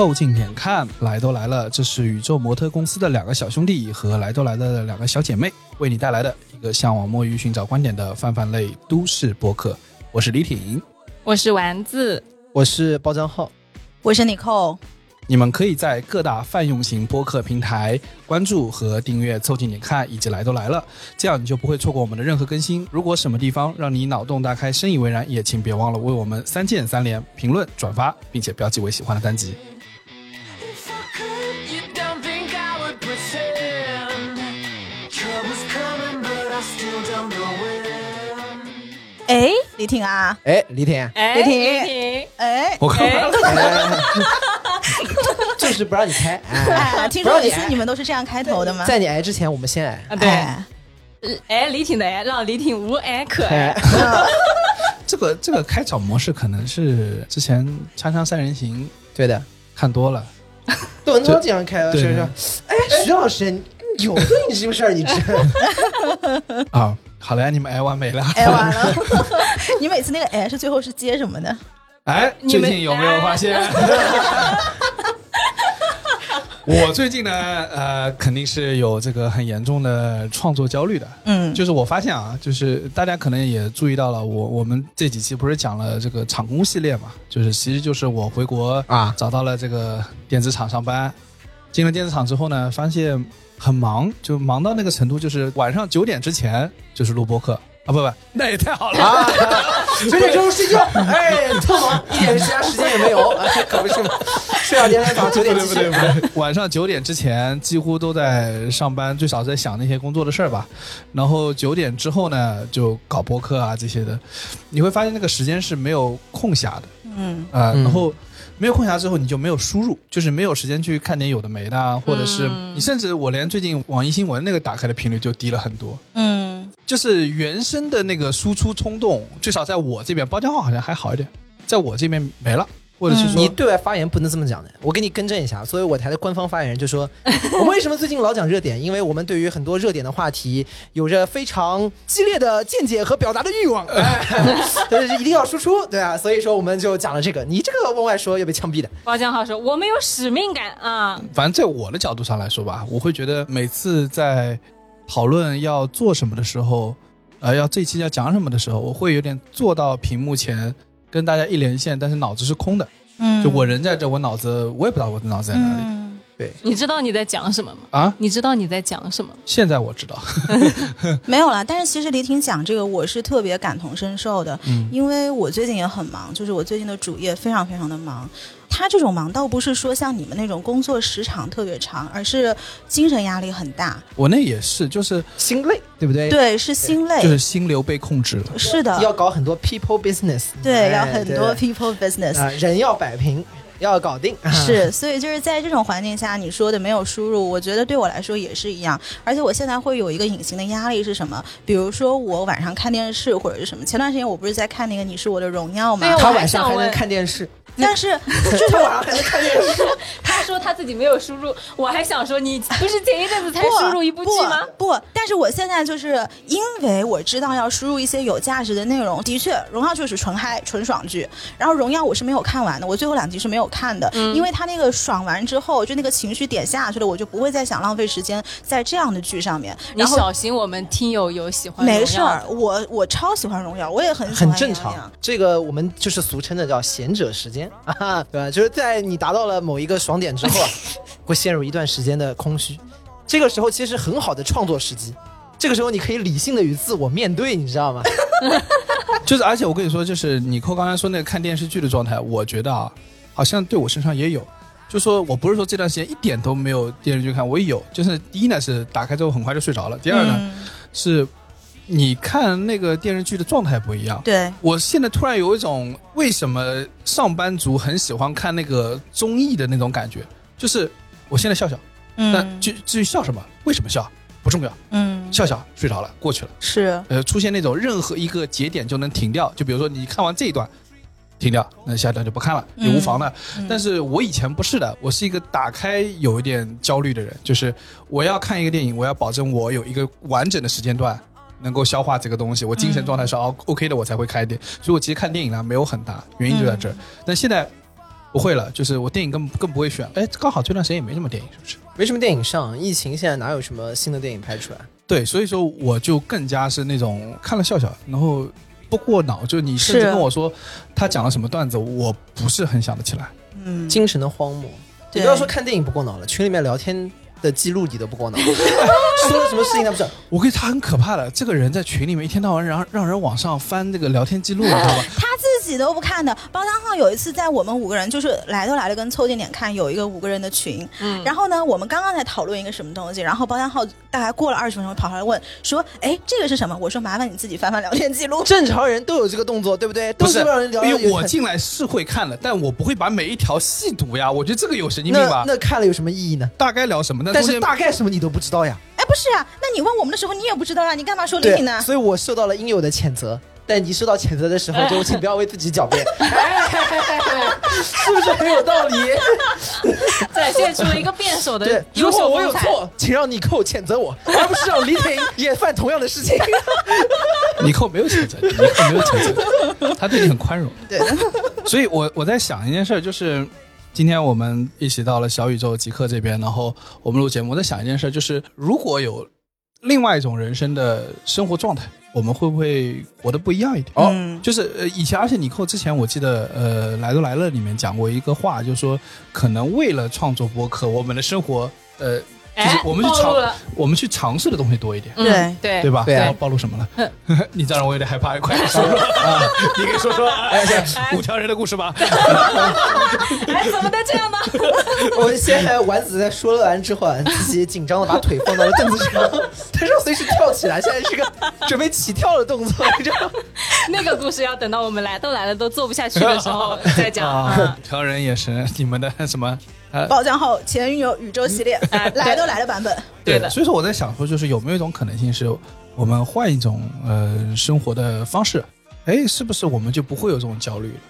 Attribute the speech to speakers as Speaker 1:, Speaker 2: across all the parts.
Speaker 1: 凑近点看，来都来了，这是宇宙模特公司的两个小兄弟和来都来了的两个小姐妹为你带来的一个向往摸鱼、寻找观点的泛泛类都市播客。我是李挺，
Speaker 2: 我是丸子，
Speaker 3: 我是包账号，
Speaker 4: 我是 Nicole。
Speaker 1: 你们可以在各大泛用型播客平台关注和订阅“凑近点看”以及“来都来了”，这样你就不会错过我们的任何更新。如果什么地方让你脑洞大开、深以为然，也请别忘了为我们三键三连、评论、转发，并且标记为喜欢的单集。
Speaker 4: 哎，李挺啊，
Speaker 3: 哎，李挺，
Speaker 2: 哎，
Speaker 4: 李
Speaker 2: 挺，
Speaker 4: 哎，
Speaker 1: 我看
Speaker 3: 就是不让你开，哎，
Speaker 4: 哎，听说每次你们都是这样开头的吗？
Speaker 3: 在你挨之前，我们先挨。
Speaker 2: 啊，对，
Speaker 4: 哎。
Speaker 2: 哎，李挺的哎，让李挺无哎可
Speaker 3: 哎。
Speaker 2: 爱，，
Speaker 1: 这个这个开场模式可能是之前《锵锵三人行
Speaker 3: 对的，》
Speaker 1: 看多了，
Speaker 3: 窦文涛经常开，
Speaker 1: 对
Speaker 3: 是说，哎，徐老师，有对你这个事儿，你知
Speaker 1: 啊。好了，你们挨完没了？
Speaker 4: 哎完了，你每次那个哎是最后是接什么的？
Speaker 1: 哎，最近有没有发现？我最近呢，呃，肯定是有这个很严重的创作焦虑的。
Speaker 4: 嗯，
Speaker 1: 就是我发现啊，就是大家可能也注意到了，我我们这几期不是讲了这个厂工系列嘛，就是其实就是我回国
Speaker 3: 啊
Speaker 1: 找到了这个电子厂上班，进了电子厂之后呢，发现很忙，就忙到那个程度，就是晚上九点之前就是录播课啊，不不，那也太好了。
Speaker 3: 啊，九点钟睡觉，哎，特忙，一点其他时间也没有，哎，可不是吗？睡到第二天早上九点继续
Speaker 1: 不对不对。不对，晚上九点之前几乎都在上班，最少在想那些工作的事儿吧。然后九点之后呢，就搞播客啊这些的，你会发现那个时间是没有空暇的
Speaker 4: 嗯
Speaker 1: 啊、
Speaker 3: 嗯
Speaker 1: 然后没有空暇之后，你就没有输入，就是没有时间去看点有的没的啊，或者是
Speaker 2: 嗯。
Speaker 1: 你甚至我连最近网易新闻那个打开的频率就低了很多。
Speaker 4: 嗯，
Speaker 1: 就是原生的那个输出冲动，最少在我这边，包浆号好像还好一点，在我这边没了，或者是说
Speaker 3: 你对外发言不能这么讲的，我给你更正一下。作为我台的官方发言人，就说 我们为什么最近老讲热点？因为我们对于很多热点的话题有着非常激烈的见解和表达的欲望，哎，但是一定要输出，对啊，所以说我们就讲了这个。你这个往外说要被枪毙的。
Speaker 2: 包江浩说我们有使命感啊，
Speaker 1: 反正在我的角度上来说吧，我会觉得每次在讨论要做什么的时候，呃，要这期要讲什么的时候，我会有点坐到屏幕前跟大家一连线，但是脑子是空的。
Speaker 4: 嗯，
Speaker 1: 就我人在这，我脑子我也不知道我的脑子在哪里、
Speaker 4: 嗯
Speaker 2: 你知道你在讲什么吗？
Speaker 1: 啊。
Speaker 2: 你知道你在讲什么？
Speaker 1: 现在我知道，
Speaker 4: 没有了。但是其实李挺讲这个，我是特别感同身受的，
Speaker 1: 嗯
Speaker 4: 因为我最近也很忙，就是我最近的主业非常非常的忙。他这种忙倒不是说像你们那种工作时长特别长，而是精神压力很大。
Speaker 1: 我那也是，就是
Speaker 3: 心累，对不对？，
Speaker 4: 对，是心累。
Speaker 1: 就是心流被控制了。
Speaker 4: 是的，
Speaker 3: 要搞很多 people business，
Speaker 4: 对，
Speaker 3: 哎
Speaker 4: 要很多 people business。
Speaker 3: 啊，人要摆平，要搞定。
Speaker 4: 是，所以就是在这种环境下，你说的没有输入，我觉得对我来说也是一样。而且我现在会有一个隐形的压力是什么？比如说我晚上看电视或者是什么。前段时间我不是在看那个《你是我的荣耀》吗
Speaker 3: 他晚上还能看电视，
Speaker 4: 但是
Speaker 3: 他晚上还能看电视。
Speaker 2: 他说他自己没有输入，我还想说你不是前一阵子才输入一部剧吗？
Speaker 4: 不？不，但是我现在就是因为我知道要输入一些有价值的内容。的确，《荣耀》就是纯嗨、纯爽剧。然后《荣耀》我是没有看完的，我最后两集是没有看的，
Speaker 2: 嗯
Speaker 4: 因为他那个爽完之后，就那个情绪点下去了，我就不会再想浪费时间在这样的剧上面。
Speaker 2: 你
Speaker 4: 然后
Speaker 2: 小心我们听友有喜欢
Speaker 4: 没事儿
Speaker 2: 荣耀的，
Speaker 4: 我我超喜欢《荣耀》，我也很喜欢
Speaker 3: 很正常。这个我们就是俗称的叫贤者时间 啊，对吧？就是在你达到了某一个爽点之后啊，会陷入一段时间的空虚。这个时候其实很好的创作时机，这个时候你可以理性的与自我面对，你知道吗？
Speaker 1: 就是，而且我跟你说，就是你扣刚才说那个看电视剧的状态，我觉得啊，好像对我身上也有。就说我不是说这段时间一点都没有电视剧看，我也有。就是第一呢是打开之后很快就睡着了，第二呢、
Speaker 4: 嗯
Speaker 1: 是你看那个电视剧的状态不一样。
Speaker 4: 对，
Speaker 1: 我现在突然有一种为什么上班族很喜欢看那个综艺的那种感觉，就是我现在笑笑，但
Speaker 4: 嗯
Speaker 1: 至至于笑什么，为什么笑？不重要，
Speaker 4: 嗯。
Speaker 1: 笑笑睡着了，过去了。
Speaker 4: 是。
Speaker 1: 呃，出现那种任何一个节点就能停掉，就比如说你看完这一段，停掉，那下一段就不看了，也无妨的。
Speaker 4: 嗯。
Speaker 1: 但是我以前不是的，我是一个打开有一点焦虑的人，就是我要看一个电影，我要保证我有一个完整的时间段能够消化这个东西，我精神状态是 O OK 的，我才会开店。所以我其实看电影呢没有很大，原因就在这儿。但现在不会了，就是我电影更更不会选。哎，刚好这段时间也没什么电影，是不是？
Speaker 3: 没什么电影上，疫情现在哪有什么新的电影拍出来？
Speaker 1: 对，所以说我就更加是那种看了笑笑，然后不过脑。就你甚至跟我说他讲了什么段子，我不是很想得起来。
Speaker 4: 嗯，
Speaker 3: 精神的荒漠。你
Speaker 4: 对
Speaker 3: 不要说看电影不过脑了，群里面聊天的记录你都不过脑，说了什么事情他不知道。
Speaker 1: 我跟你他很可怕的，这个人在群里面一天到晚让让人往上翻这个聊天记录，你知道吧？
Speaker 4: 他自己都不看的。包厢号有一次在我们五个人就是来都来了跟凑近点看有一个五个人的群，
Speaker 2: 嗯
Speaker 4: 然后呢，我们刚刚在讨论一个什么东西，然后包厢号大概过了二十分钟跑上来问说：“哎，这个是什么？”我说：“麻烦你自己翻翻聊天记录。
Speaker 3: 正常人都有这个动作，对不对？都
Speaker 1: 不是，
Speaker 3: 让人聊。
Speaker 1: 因为我进来是会看的，但我不会把每一条细读呀。我觉得这个有神经病吧？
Speaker 3: 那看了有什么意义呢？
Speaker 1: 大概聊什么？但
Speaker 3: 但是大概什么你都不知道呀。”
Speaker 4: 哎，不是啊，那你问我们的时候你也不知道啊，你干嘛说李呢？
Speaker 3: 所以我受到了应有的谴责。但你受到谴责的时候，就请不要为自己狡辩，是不是很有道理？
Speaker 2: 展现出了一个辩手的，优
Speaker 3: 如果我。有错，请让你扣谴责我，而不是让李挺也犯同样的事情。
Speaker 1: 尼寇没有谴责你，尼寇没有谴责，他对你很宽容。
Speaker 4: 对，
Speaker 1: 所以我我在想一件事儿，就是今天我们一起到了小宇宙极客这边，然后我们录节目，我在想一件事儿，就是如果有另外一种人生的生活状态，我们会不会活得不一样一点？
Speaker 3: 哦
Speaker 4: 嗯
Speaker 1: 就是呃，以前而且尼寇之前我记得呃，来都来了里面讲过一个话，就是说可能为了创作播客，我们的生活呃，就是
Speaker 2: 哎，
Speaker 1: 我们去尝我们去尝试的东西多一点。
Speaker 2: 嗯
Speaker 4: 对
Speaker 2: 对
Speaker 1: 对吧？
Speaker 3: 对啊
Speaker 1: 暴暴露什么了？你这样我有点害怕，快点说说 啊！你给说说哎 五条人的故事吧。
Speaker 2: 哎，怎么能这样呢？
Speaker 3: 我现在丸子在说完之后啊，自己紧张的把腿放到了凳子上，他说随时跳起来，现在是个准备起跳的动作，你知道吗？
Speaker 2: 那个故事要等到我们来都来了都做不下去的时候再讲。
Speaker 1: 五条人也是你们的什么？呃，
Speaker 4: 包浆后前有宇宙系列
Speaker 2: 哎
Speaker 4: 来都来了版本，
Speaker 2: 对的
Speaker 1: 所以说我在想说，就是有没有一种可能性，是我们换一种呃生活的方式？哎，是不是我们就不会有这种焦虑了？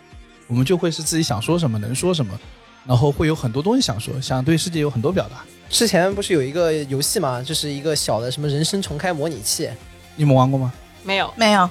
Speaker 1: 我们就会是自己想说什么能说什么，然后会有很多东西想说，想对世界有很多表达。
Speaker 3: 之前不是有一个游戏嘛，就是一个小的什么人生重开模拟器
Speaker 1: 你们玩过吗？
Speaker 2: 没有，
Speaker 4: 没有，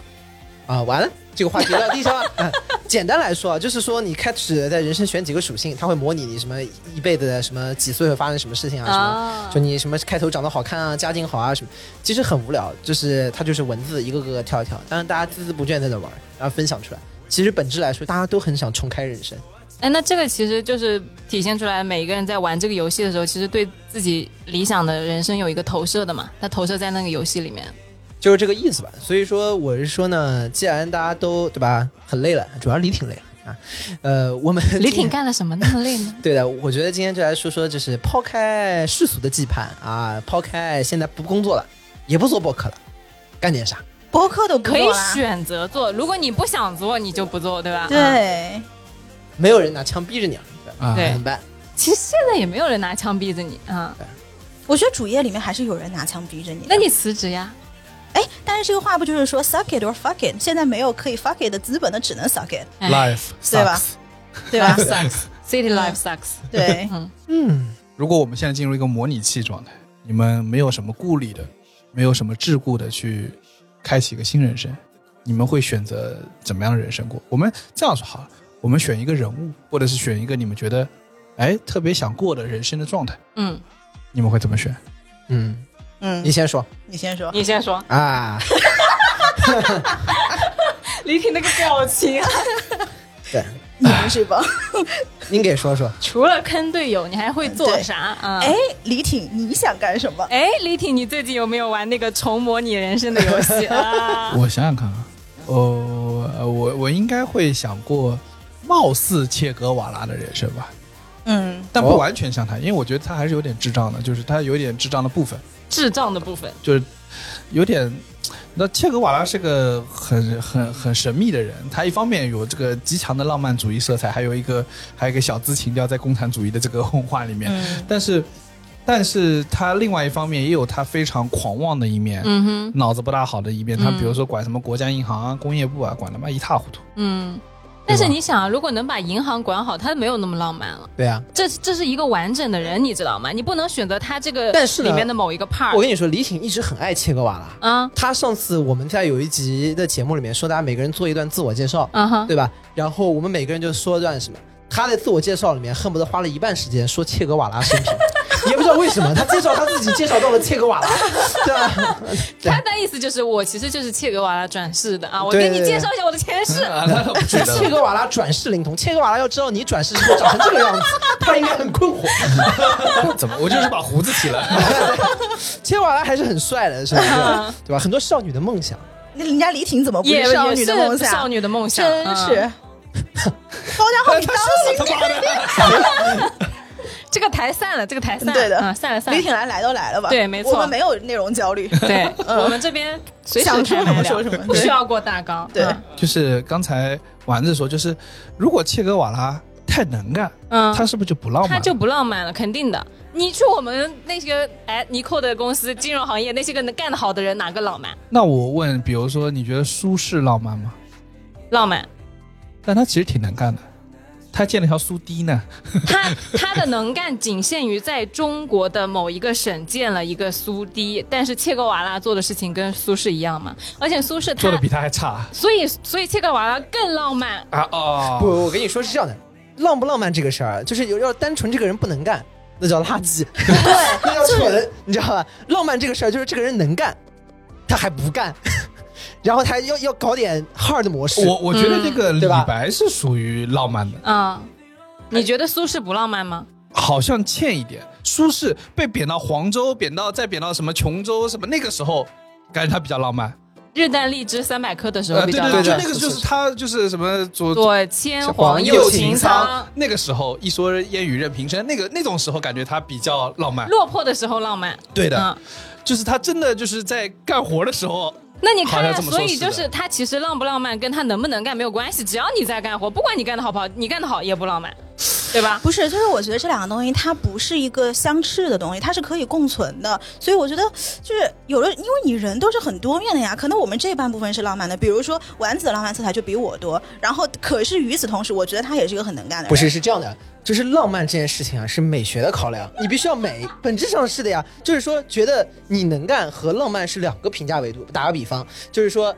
Speaker 3: 啊，完了，这个话题到地上了。嗯简单来说啊，就是说你开始在人生选几个属性，它会模拟你什么一辈子的什么几岁会发生什么事情啊，什么。
Speaker 2: 啊
Speaker 3: 就你什么开头长得好看啊，家境好啊什么，其实很无聊，就是它就是文字一个个跳一跳，当然大家孜孜不倦在那玩，然后分享出来。其实本质来说，大家都很想重开人生。
Speaker 2: 哎，那这个其实就是体现出来，每一个人在玩这个游戏的时候，其实对自己理想的人生有一个投射的嘛。他投射在那个游戏里面。
Speaker 3: 就是这个意思吧。所以说，我是说呢，既然大家都对吧，很累了，主要李挺累了啊。呃，我们
Speaker 2: 李挺干了什么那么累呢？
Speaker 3: 对的，我觉得今天就来说说，就是抛开世俗的羁绊啊，抛开现在不工作了，也不做博客了，干点啥？
Speaker 4: 博客都
Speaker 2: 可以选择做，如果你不想做，你就不做，对吧？嗯。
Speaker 4: 对，
Speaker 3: 没有人拿枪逼着你啊，对吧
Speaker 1: 啊，
Speaker 2: 对
Speaker 3: 怎么办？
Speaker 2: 其实现在也没有人拿枪逼着你啊，
Speaker 4: 我觉得主页里面还是有人拿枪逼着你。
Speaker 2: 那你辞职呀？
Speaker 4: 哎，但是这个话不就是说 suck it or fuck it？现在没有可以 fuck it 的资本，那只能 suck it，
Speaker 2: 哎
Speaker 1: life
Speaker 4: 对吧
Speaker 1: sucks。
Speaker 4: 对吧
Speaker 2: ？sucks city life sucks。
Speaker 4: 对，
Speaker 3: 嗯，
Speaker 1: 如果我们现在进入一个模拟器状态，你们没有什么顾虑的，没有什么桎梏的去开启一个新人生，你们会选择怎么样的人生过？我们这样说好了，我们选一个人物，或者是选一个你们觉得哎特别想过的人生的状态，
Speaker 2: 嗯，
Speaker 1: 你们会怎么选？
Speaker 3: 嗯，
Speaker 4: 嗯
Speaker 3: 你，先说
Speaker 4: 你先说。
Speaker 2: 你先说。
Speaker 3: 啊。
Speaker 2: 李挺那个表情，
Speaker 3: 对，
Speaker 4: 你们是吧？
Speaker 3: 您给说说。
Speaker 2: 除了坑队友，你还会做啥啊？
Speaker 4: 哎，李挺，你想干什么？
Speaker 2: 哎，李挺，你最近有没有玩那个重模拟人生的游戏 啊？
Speaker 1: 我想想看啊，哦，呃我我应该会想过貌似切格瓦拉的人生吧，
Speaker 4: 嗯，
Speaker 1: 但不
Speaker 3: 哦
Speaker 1: 完全像他，因为我觉得他还是有点智障的，就是他有点智障的部分。
Speaker 2: 智障的部分，
Speaker 1: 就是有点。那切格瓦拉是个很很很神秘的人，他一方面有这个极强的浪漫主义色彩，还有一个还有一个小资情调在共产主义的这个文化里面，
Speaker 4: 嗯
Speaker 1: 但是但是他另外一方面也有他非常狂妄的一面，
Speaker 2: 嗯哼，
Speaker 1: 脑子不大好的一面。他
Speaker 2: 嗯
Speaker 1: 比如说管什么国家银行啊、工业部啊，管他妈一塌糊涂。
Speaker 2: 嗯。但是你想啊，如果能把银行管好，他没有那么浪漫了。
Speaker 3: 对啊，
Speaker 2: 这这是一个完整的人，你知道吗？你不能选择他这个
Speaker 3: 但是
Speaker 2: 里面的某一个 part。
Speaker 3: 我跟你说，李挺一直很爱切格瓦拉。
Speaker 2: 啊
Speaker 3: 他上次我们在有一集的节目里面说，大家每个人做一段自我介绍，
Speaker 2: 啊哈，
Speaker 3: 对吧？然后我们每个人就说一段什么。他在自我介绍里面恨不得花了一半时间说切格瓦拉生平，道为什么，他介绍他自己介绍到了切格瓦拉，对吧？
Speaker 2: 他的意思就是我其实就是切格瓦拉转世的啊，我给你介绍一下我的前世。
Speaker 3: 切。格瓦拉转世灵童，切格瓦拉要知道你转世之后长成这个样子，他应该很困惑。
Speaker 1: 怎么？我就是把胡子剃了。
Speaker 3: 切格瓦拉还是很帅的，是不是？对吧？很多少女的梦想。
Speaker 4: 那人家李挺怎么不
Speaker 2: 也
Speaker 4: 是少
Speaker 2: 也
Speaker 4: 女的梦
Speaker 2: 想少？女的梦想，
Speaker 4: 真
Speaker 2: 嗯
Speaker 4: 是。高家好，你当心
Speaker 1: 他妈的！
Speaker 2: 这个台散了，这个台散了，
Speaker 4: 对的
Speaker 2: 嗯，散了散了。
Speaker 4: 李挺来来都来了吧？
Speaker 2: 对没错
Speaker 4: 我们没有内容焦虑。
Speaker 2: 对，我们这边随时
Speaker 4: 想说什么说什么
Speaker 2: 不需要过大纲。
Speaker 4: 对
Speaker 2: 嗯
Speaker 1: 就是刚才丸子说，就是如果切格瓦拉太能干，
Speaker 2: 嗯，
Speaker 1: 他是不是就不浪漫？
Speaker 2: 他就不浪漫了，肯定的。你去我们那些哎尼寇的公司，金融行业那些个能干得好的人，哪个浪漫？
Speaker 1: 那我问，比如说，你觉得舒适浪漫吗？
Speaker 2: 浪漫，
Speaker 1: 但他其实挺能干的，他建了条苏堤呢。
Speaker 2: 他他的能干仅限于在中国的某一个省建了一个苏堤，但是切格瓦拉做的事情跟苏轼一样嘛，而且苏轼
Speaker 1: 做的比他还差
Speaker 2: 所以所以切格瓦拉更浪漫。
Speaker 1: 啊！哦，
Speaker 3: 不，我跟你说是这样的，浪不浪漫这个事儿，就是有要单纯这个人不能干，那叫垃圾，对，那叫蠢，你知道吧？浪漫这个事儿就是这个人能干，他还不干，然后他还要要搞点 hard 模式。
Speaker 1: 我我觉得这个李白是属于浪漫的，
Speaker 2: 嗯，你觉得苏轼不浪漫吗？
Speaker 1: 好像欠一点。苏轼被贬到黄州，贬到再贬到什么琼州什么，那个时候感觉他比较浪漫。
Speaker 2: 日啖荔枝三百颗的时候
Speaker 1: 呃，对对对。就那个就是他就是什么左
Speaker 2: 左牵
Speaker 3: 黄
Speaker 2: 黄
Speaker 3: 右
Speaker 2: 右
Speaker 3: 擎苍
Speaker 2: 擎苍，
Speaker 1: 那个时候一说烟雨任平生，那个那种时候感觉他比较浪漫。
Speaker 2: 落魄的时候浪漫。
Speaker 1: 对的，
Speaker 2: 嗯，
Speaker 1: 就是他真的就是在干活的时候，
Speaker 2: 那你看所以就是他其实浪不浪漫跟他能不能干没有关系，只要你在干活，不管你干的好不好，你干的好也不浪漫，对吧？
Speaker 4: 不是，就是我觉得这两个东西它不是一个相斥的东西，它是可以共存的。所以我觉得就是有的，因为你人都是很多面的呀。可能我们这半部分是浪漫的，比如说丸子的浪漫色彩就比我多，然后可是与此同时，我觉得他也是一个很能干的人。
Speaker 3: 不是，是这样的，就是浪漫这件事情啊，是美学的考量，你必须要美，本质上是的呀。就是说，觉得你能干和浪漫是两个评价维度。打个比方，就是说，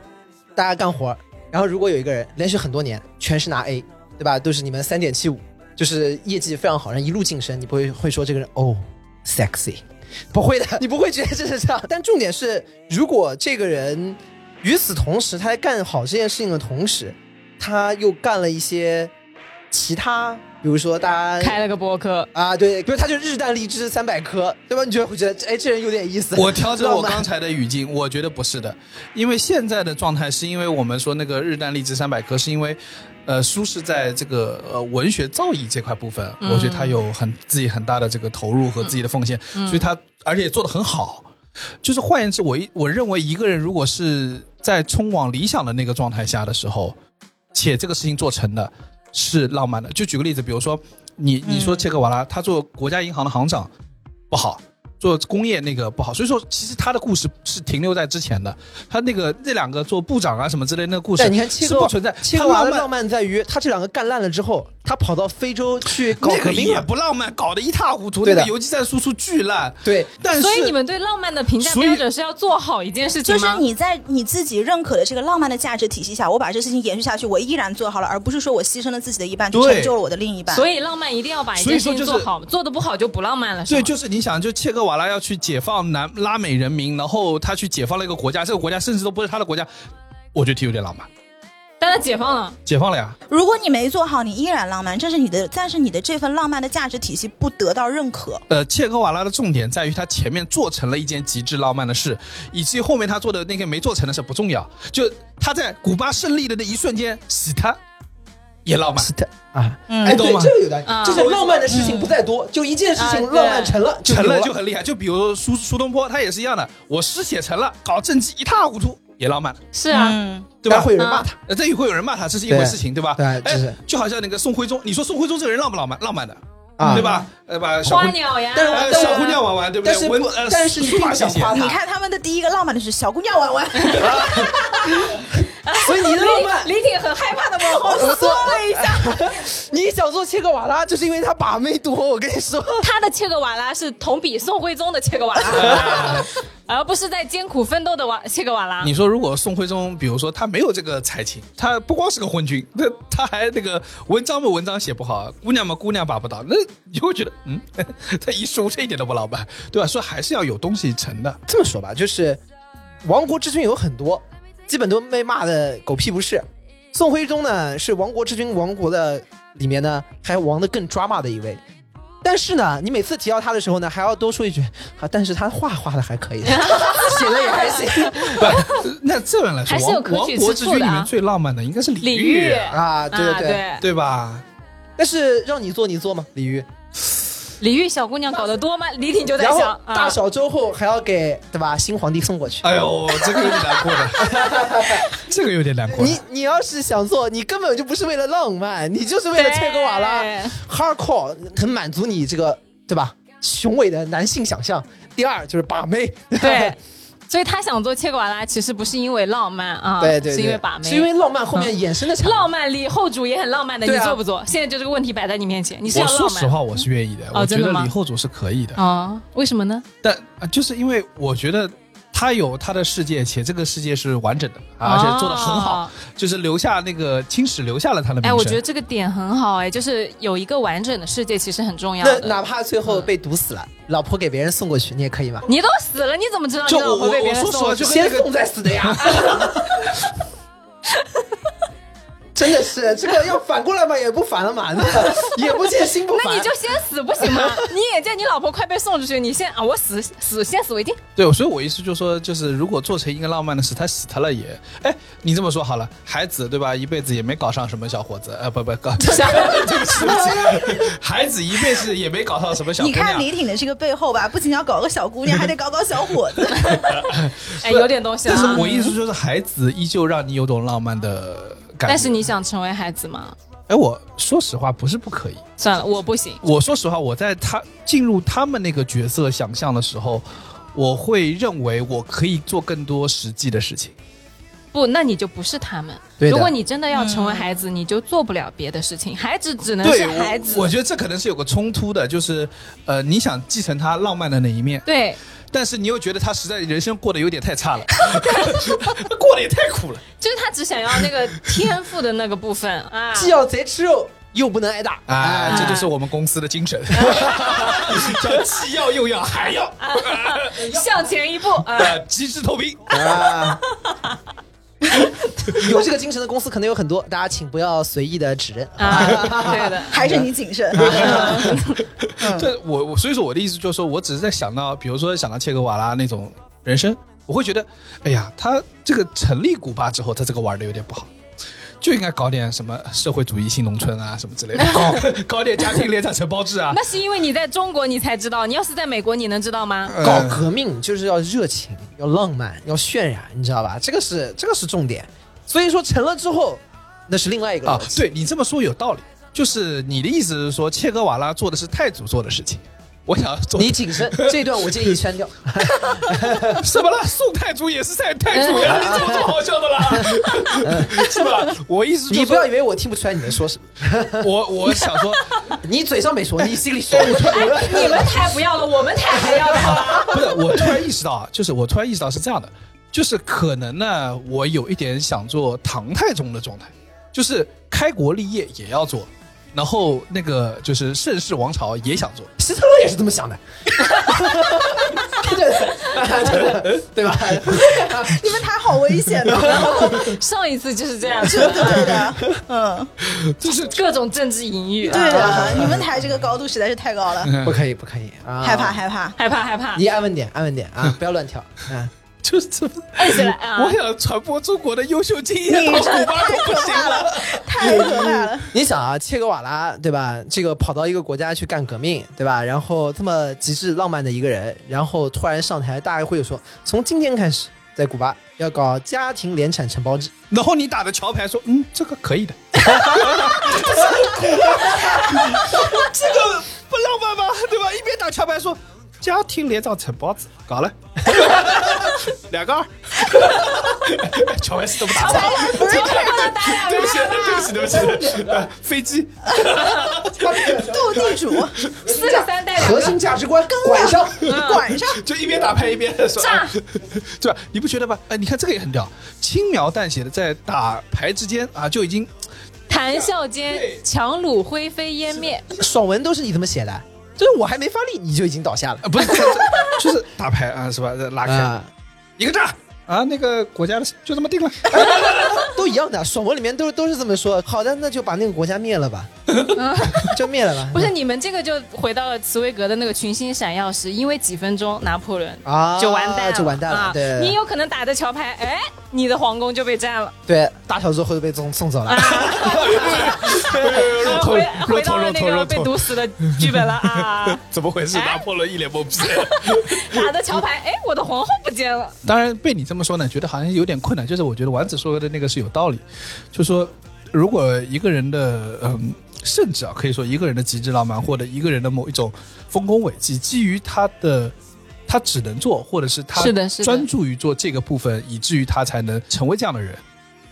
Speaker 3: 大家干活，然后如果有一个人连续很多年全是拿 A，对吧？都是你们三点七五，就是业绩非常好，然后一路晋升，你不会会说这个人哦，sexy，不会的，你不会觉得这是这样。但重点是，如果这个人与此同时，他在干好这件事情的同时，他又干了一些其他，比如说大家
Speaker 2: 开了个播客，
Speaker 3: 啊，对，比如他就日啖荔枝三百颗，对吧？你觉得会觉得，哎，这人有点意思。
Speaker 1: 我调整我刚才的语境，我觉得不是的，因为现在的状态是因为我们说那个日啖荔枝三百颗，是因为。呃，苏轼在这个呃文学造诣这块部分，我觉得他有很自己很大的这个投入和自己的奉献，所以他而且也做得很好。就是换言之，我一我认为一个人如果是在冲往理想的那个状态下的时候，且这个事情做成的是浪漫的。就举个例子，比如说你你说切格瓦拉，他做国家银行的行长不好，做工业那个不好，所以说其实他的故事是停留在之前的。他那个那两个做部长啊什么之类的那个故事，
Speaker 3: 但你看
Speaker 1: 是不存在。
Speaker 3: 切
Speaker 1: 他浪漫
Speaker 3: 格瓦的浪漫在于，他这两个干烂了之后，他跑到非洲去搞
Speaker 1: 那个也
Speaker 3: 革命了。
Speaker 1: 不浪漫，搞得一塌糊涂。
Speaker 3: 对的
Speaker 1: 那个游击战输出巨烂，
Speaker 3: 对，
Speaker 1: 但是
Speaker 2: 所以你们对浪漫的评价标准是要做好一件事情？
Speaker 4: 就是你在你自己认可的这个浪漫的价值体系下，我把这事情延续下去，我依然做好了，而不是说我牺牲了自己的一半去
Speaker 1: 对
Speaker 4: 成就了我的另一半。
Speaker 2: 所以浪漫一定要把一件事情做好，做的不好就不浪漫了。是
Speaker 1: 对，就是你想，就切格瓦拉要去解放南拉美人民，然后他去解放了一个国家，这个国家甚至都不是他的国家，我觉得挺有点浪漫。
Speaker 2: 但他解放了，
Speaker 1: 解放了呀，
Speaker 4: 如果你没做好，你依然浪漫，这是你的，但是你的这份浪漫的价值体系不得到认可。
Speaker 1: 呃，切格瓦拉的重点在于他前面做成了一件极致浪漫的事，以至于后面他做的那个没做成的事不重要，就他在古巴胜利的那一瞬间喜他也浪漫，
Speaker 3: 是的。啊，
Speaker 4: 嗯。
Speaker 3: 哎，对这个有道理
Speaker 2: 啊，
Speaker 3: 就是浪漫的事情不在多，就一件事情浪漫成了，
Speaker 1: 成了就很厉害。就比如苏苏东坡，他也是一样的，我诗写成了，搞政绩一塌糊涂也浪漫，
Speaker 2: 是啊，
Speaker 4: 嗯，
Speaker 1: 对吧？
Speaker 3: 会有人骂他。
Speaker 1: 呃，这也会有人骂他，这是一回事情，对吧？
Speaker 3: 对就是。
Speaker 1: 哎，就好像那个宋徽宗，你说宋徽宗这个人浪不浪漫？浪漫的，
Speaker 3: 啊。
Speaker 1: 对吧？呃，把小
Speaker 2: 花鸟呀，
Speaker 3: 但是
Speaker 1: 小姑娘玩玩，对不对？
Speaker 3: 但是但是你并
Speaker 4: 你看他们的第一个浪漫的是小姑娘玩玩，
Speaker 3: 所以你的浪漫，
Speaker 2: 李挺很害怕的往后缩了一下。
Speaker 3: 你想做切格瓦拉，就是因为他把妹多。我跟你说，
Speaker 2: 他的切格瓦拉是同比宋徽宗的切格瓦拉。而不是在艰苦奋斗的瓦切格瓦拉。
Speaker 1: 你说如果宋徽宗，比如说他没有这个才情，他不光是个昏君，那他还那个文章嘛文章写不好，姑娘嘛姑娘把不到，那你会觉得嗯，他一书这一点都不浪漫，对吧？所以还是要有东西成的。
Speaker 3: 这么说吧，就是亡国之君有很多，基本都被骂的狗屁不是。宋徽宗呢是亡国之君，亡国的里面呢还亡的更抓马的一位。但是呢，你每次提到他的时候呢，还要多说一句啊，但是他画画的还可以，写的也还行
Speaker 1: 不，那这样来说，亡亡国之君里面最浪漫的应该是李
Speaker 2: 李
Speaker 1: 煜
Speaker 2: 煜
Speaker 1: 啊，
Speaker 3: 啊。对对
Speaker 2: 啊
Speaker 3: 对，
Speaker 1: 对吧？
Speaker 3: 但是让你做你做吗？李煜。
Speaker 2: 李煜小姑娘搞得多吗？李挺就在想，啊，
Speaker 3: 大小周后还要给对吧新皇帝送过去。
Speaker 1: 哎呦，这个有点难过的，这个有点难过的。
Speaker 3: 你你要是想做，你根本就不是为了浪漫，你就是为了切格瓦拉 hardcore，很满足你这个对吧雄伟的男性想象。第二就是把妹，
Speaker 2: 对，所以他想做切格瓦拉，其实不是因为浪漫啊，
Speaker 3: 对对对，
Speaker 2: 是因为把妹，
Speaker 3: 是因为浪漫后面衍生的产物
Speaker 2: 浪漫里后主也很浪漫的，你做不做？现在就这个问题摆在你面前，你是要浪漫
Speaker 1: 说实话，我是愿意的，我觉得李后主是可以的，
Speaker 2: 啊？为什么呢？
Speaker 1: 但啊就是因为我觉得他有他的世界，且这个世界是完整的，而且做的很好
Speaker 2: 哦，
Speaker 1: 就是留下那个青史留下了他的名
Speaker 2: 哎，我觉得这个点很好，哎，就是有一个完整的世界，其实很重要
Speaker 3: 那。哪怕最后被毒死了，老婆给别人送过去，你也可以吗？
Speaker 2: 你都死了，你怎么知道你
Speaker 1: 就我
Speaker 2: 老婆被别人
Speaker 1: 我说实话
Speaker 2: 送了？
Speaker 3: 先
Speaker 1: 就跟那个
Speaker 3: 送再死的呀。真的是这个要反过来嘛，也不反了嘛，那 也不见心不烦。
Speaker 2: 那你就先死不行吗？你眼见你老婆快被送出去，你先啊，我死死先死为敬。
Speaker 1: 对，所以我意思就是说，就是如果做成一个浪漫的事，他死他了也，哎，你这么说好了，孩子对吧？一辈子也没搞上什么小伙子，呃，不不，搞，对不起对不起，孩子一辈子也没搞上什么小姑
Speaker 4: 你。看李挺的这个背后吧，不仅要搞个小姑娘，还得搞搞小伙子。
Speaker 2: 哎，有点东西
Speaker 1: 但是
Speaker 2: 啊。
Speaker 1: 我意思就是，孩子依旧让你有种浪漫的感觉。
Speaker 2: 但是你想成为孩子吗？
Speaker 1: 哎，我说实话，不是不可以。
Speaker 2: 算了，我不行。
Speaker 1: 我说实话，我在他进入他们那个角色想象的时候，我会认为我可以做更多实际的事情。
Speaker 2: 不，那你就不是他们。如果你真的要成为孩子，你就做不了别的事情。孩子只能是孩子。
Speaker 1: 我，我觉得这可能是有个冲突的，就是呃，你想继承他浪漫的那一面，
Speaker 2: 对，
Speaker 1: 但是你又觉得他实在人生过得有点太差了，过得也太苦了。
Speaker 2: 就是他只想要那个天赋的那个部分啊。
Speaker 3: 既要贼吃肉，又不能挨打。
Speaker 1: 哎，这就是我们公司的精神，叫既要又要还要，
Speaker 2: 向前一步啊！
Speaker 1: 呃，极致透明。
Speaker 3: 啊！有这个精神的公司可能有很多，大家请不要随意的指认。
Speaker 2: 啊，对的，
Speaker 4: 还是你谨慎。
Speaker 1: 这我我所以说我的意思就是说，我只是在想到，比如说想到切格瓦拉那种人生，我会觉得，哎呀，他这个成立古巴之后，他这个玩的有点不好。就应该搞点什么社会主义新农村啊，什么之类的，搞搞点家庭联产承包制啊。
Speaker 2: 那是因为你在中国你才知道，你要是在美国你能知道吗？
Speaker 1: 呃
Speaker 3: 搞革命就是要热情，要浪漫，要渲染，你知道吧？这个是这个是重点。所以说成了之后，那是另外一个
Speaker 1: 啊对你这么说有道理，就是你的意思是说，切格瓦拉做的是太祖做的事情，我想要做
Speaker 3: 你谨慎，这段我建议删掉。
Speaker 1: 什么了？宋太祖也是太太祖呀，你怎么这么好笑的啦？是吧？我意思就是
Speaker 3: 你不要以为我听不出来你在说什么，
Speaker 1: 我我想说，
Speaker 3: 你嘴上没说，你心里说。
Speaker 2: 你们才不要了，我们才还要的好吧？
Speaker 1: 不是，我突然意识到啊，就是我突然意识到是这样的，就是可能呢，我有一点想做唐太宗的状态，就是开国立业也要做，然后那个就是盛世王朝也想做，
Speaker 3: 希特勒也是这么想的，对对对吧？
Speaker 4: 你们台好危险哦！
Speaker 2: 上一次就是这样，
Speaker 4: 对对的，嗯，
Speaker 1: 就是
Speaker 2: 各种政治隐喻，
Speaker 4: 对的，你们台这个高度实在是太高了，
Speaker 3: 不可以，不可以啊！
Speaker 4: 害怕，害怕。
Speaker 2: 害怕害怕，
Speaker 3: 你安稳点，安稳点啊，不要乱跳啊！
Speaker 1: 就是这么，
Speaker 2: 按起来啊
Speaker 1: 我！想传播中国的优秀经验到古巴都不行了。
Speaker 4: 太可怕了！
Speaker 3: 你想啊，切格瓦拉对吧？这个跑到一个国家去干革命对吧？然后这么极致浪漫的一个人，然后突然上台，大家会有说，从今天开始，在古巴要搞家庭联产承包制。
Speaker 1: 然后你打的桥牌说，嗯，这个可以的，这个不浪漫吗？对吧？一边打桥牌说家庭联产承包制，搞了，两个二，桥牌是这么打的。
Speaker 2: 不是不能打两
Speaker 1: 对不起，
Speaker 2: 个
Speaker 1: 对不起，对不起，呃飞机，
Speaker 4: 斗地主，
Speaker 2: 四个三带两
Speaker 3: 核
Speaker 2: 个
Speaker 3: 心价值观管上。
Speaker 4: 管上。
Speaker 1: 就一边打牌一边说，
Speaker 2: 炸
Speaker 1: 啊对吧？你不觉得吧？哎，你看这个也很屌，轻描淡写的在打牌之间啊，就已经
Speaker 2: 谈笑间
Speaker 1: 对，
Speaker 2: 强弩灰飞烟灭。
Speaker 3: 爽文都是你怎么写的？就是我还没发力，你就已经倒下了。
Speaker 1: 啊，不是，就是打牌啊，是吧？拉开、
Speaker 3: 啊，
Speaker 1: 一个炸啊，那个国家的就这么定了。
Speaker 3: 都一样的。爽文里面都都是这么说。好的，那就把那个国家灭了吧，就灭了吧。
Speaker 2: 不是你们这个就回到了茨威格的那个群星闪耀时，因为几分钟拿破仑
Speaker 3: 啊，
Speaker 2: 就完蛋了，
Speaker 3: 就完蛋了。
Speaker 2: 啊
Speaker 3: 对，
Speaker 2: 你有可能打着桥牌，哎，你的皇宫就被占了，
Speaker 3: 对大小之后就被送送走了。
Speaker 2: 然后回回到了那个被毒死的剧本了啊！
Speaker 1: 怎么回事？
Speaker 2: 哎
Speaker 1: 拿破仑一脸懵逼。
Speaker 2: 打着桥牌，哎，我的皇后不见了。
Speaker 1: 当然被你这么说呢，觉得好像有点困难。就是我觉得丸子说的那个是有道理，就说如果一个人的嗯，甚至啊，可以说一个人的极致浪漫，或者一个人的某一种丰功伟绩，基于他的他只能做，或者是他
Speaker 2: 是的是
Speaker 1: 专注于做这个部分，以至于他才能成为这样的人。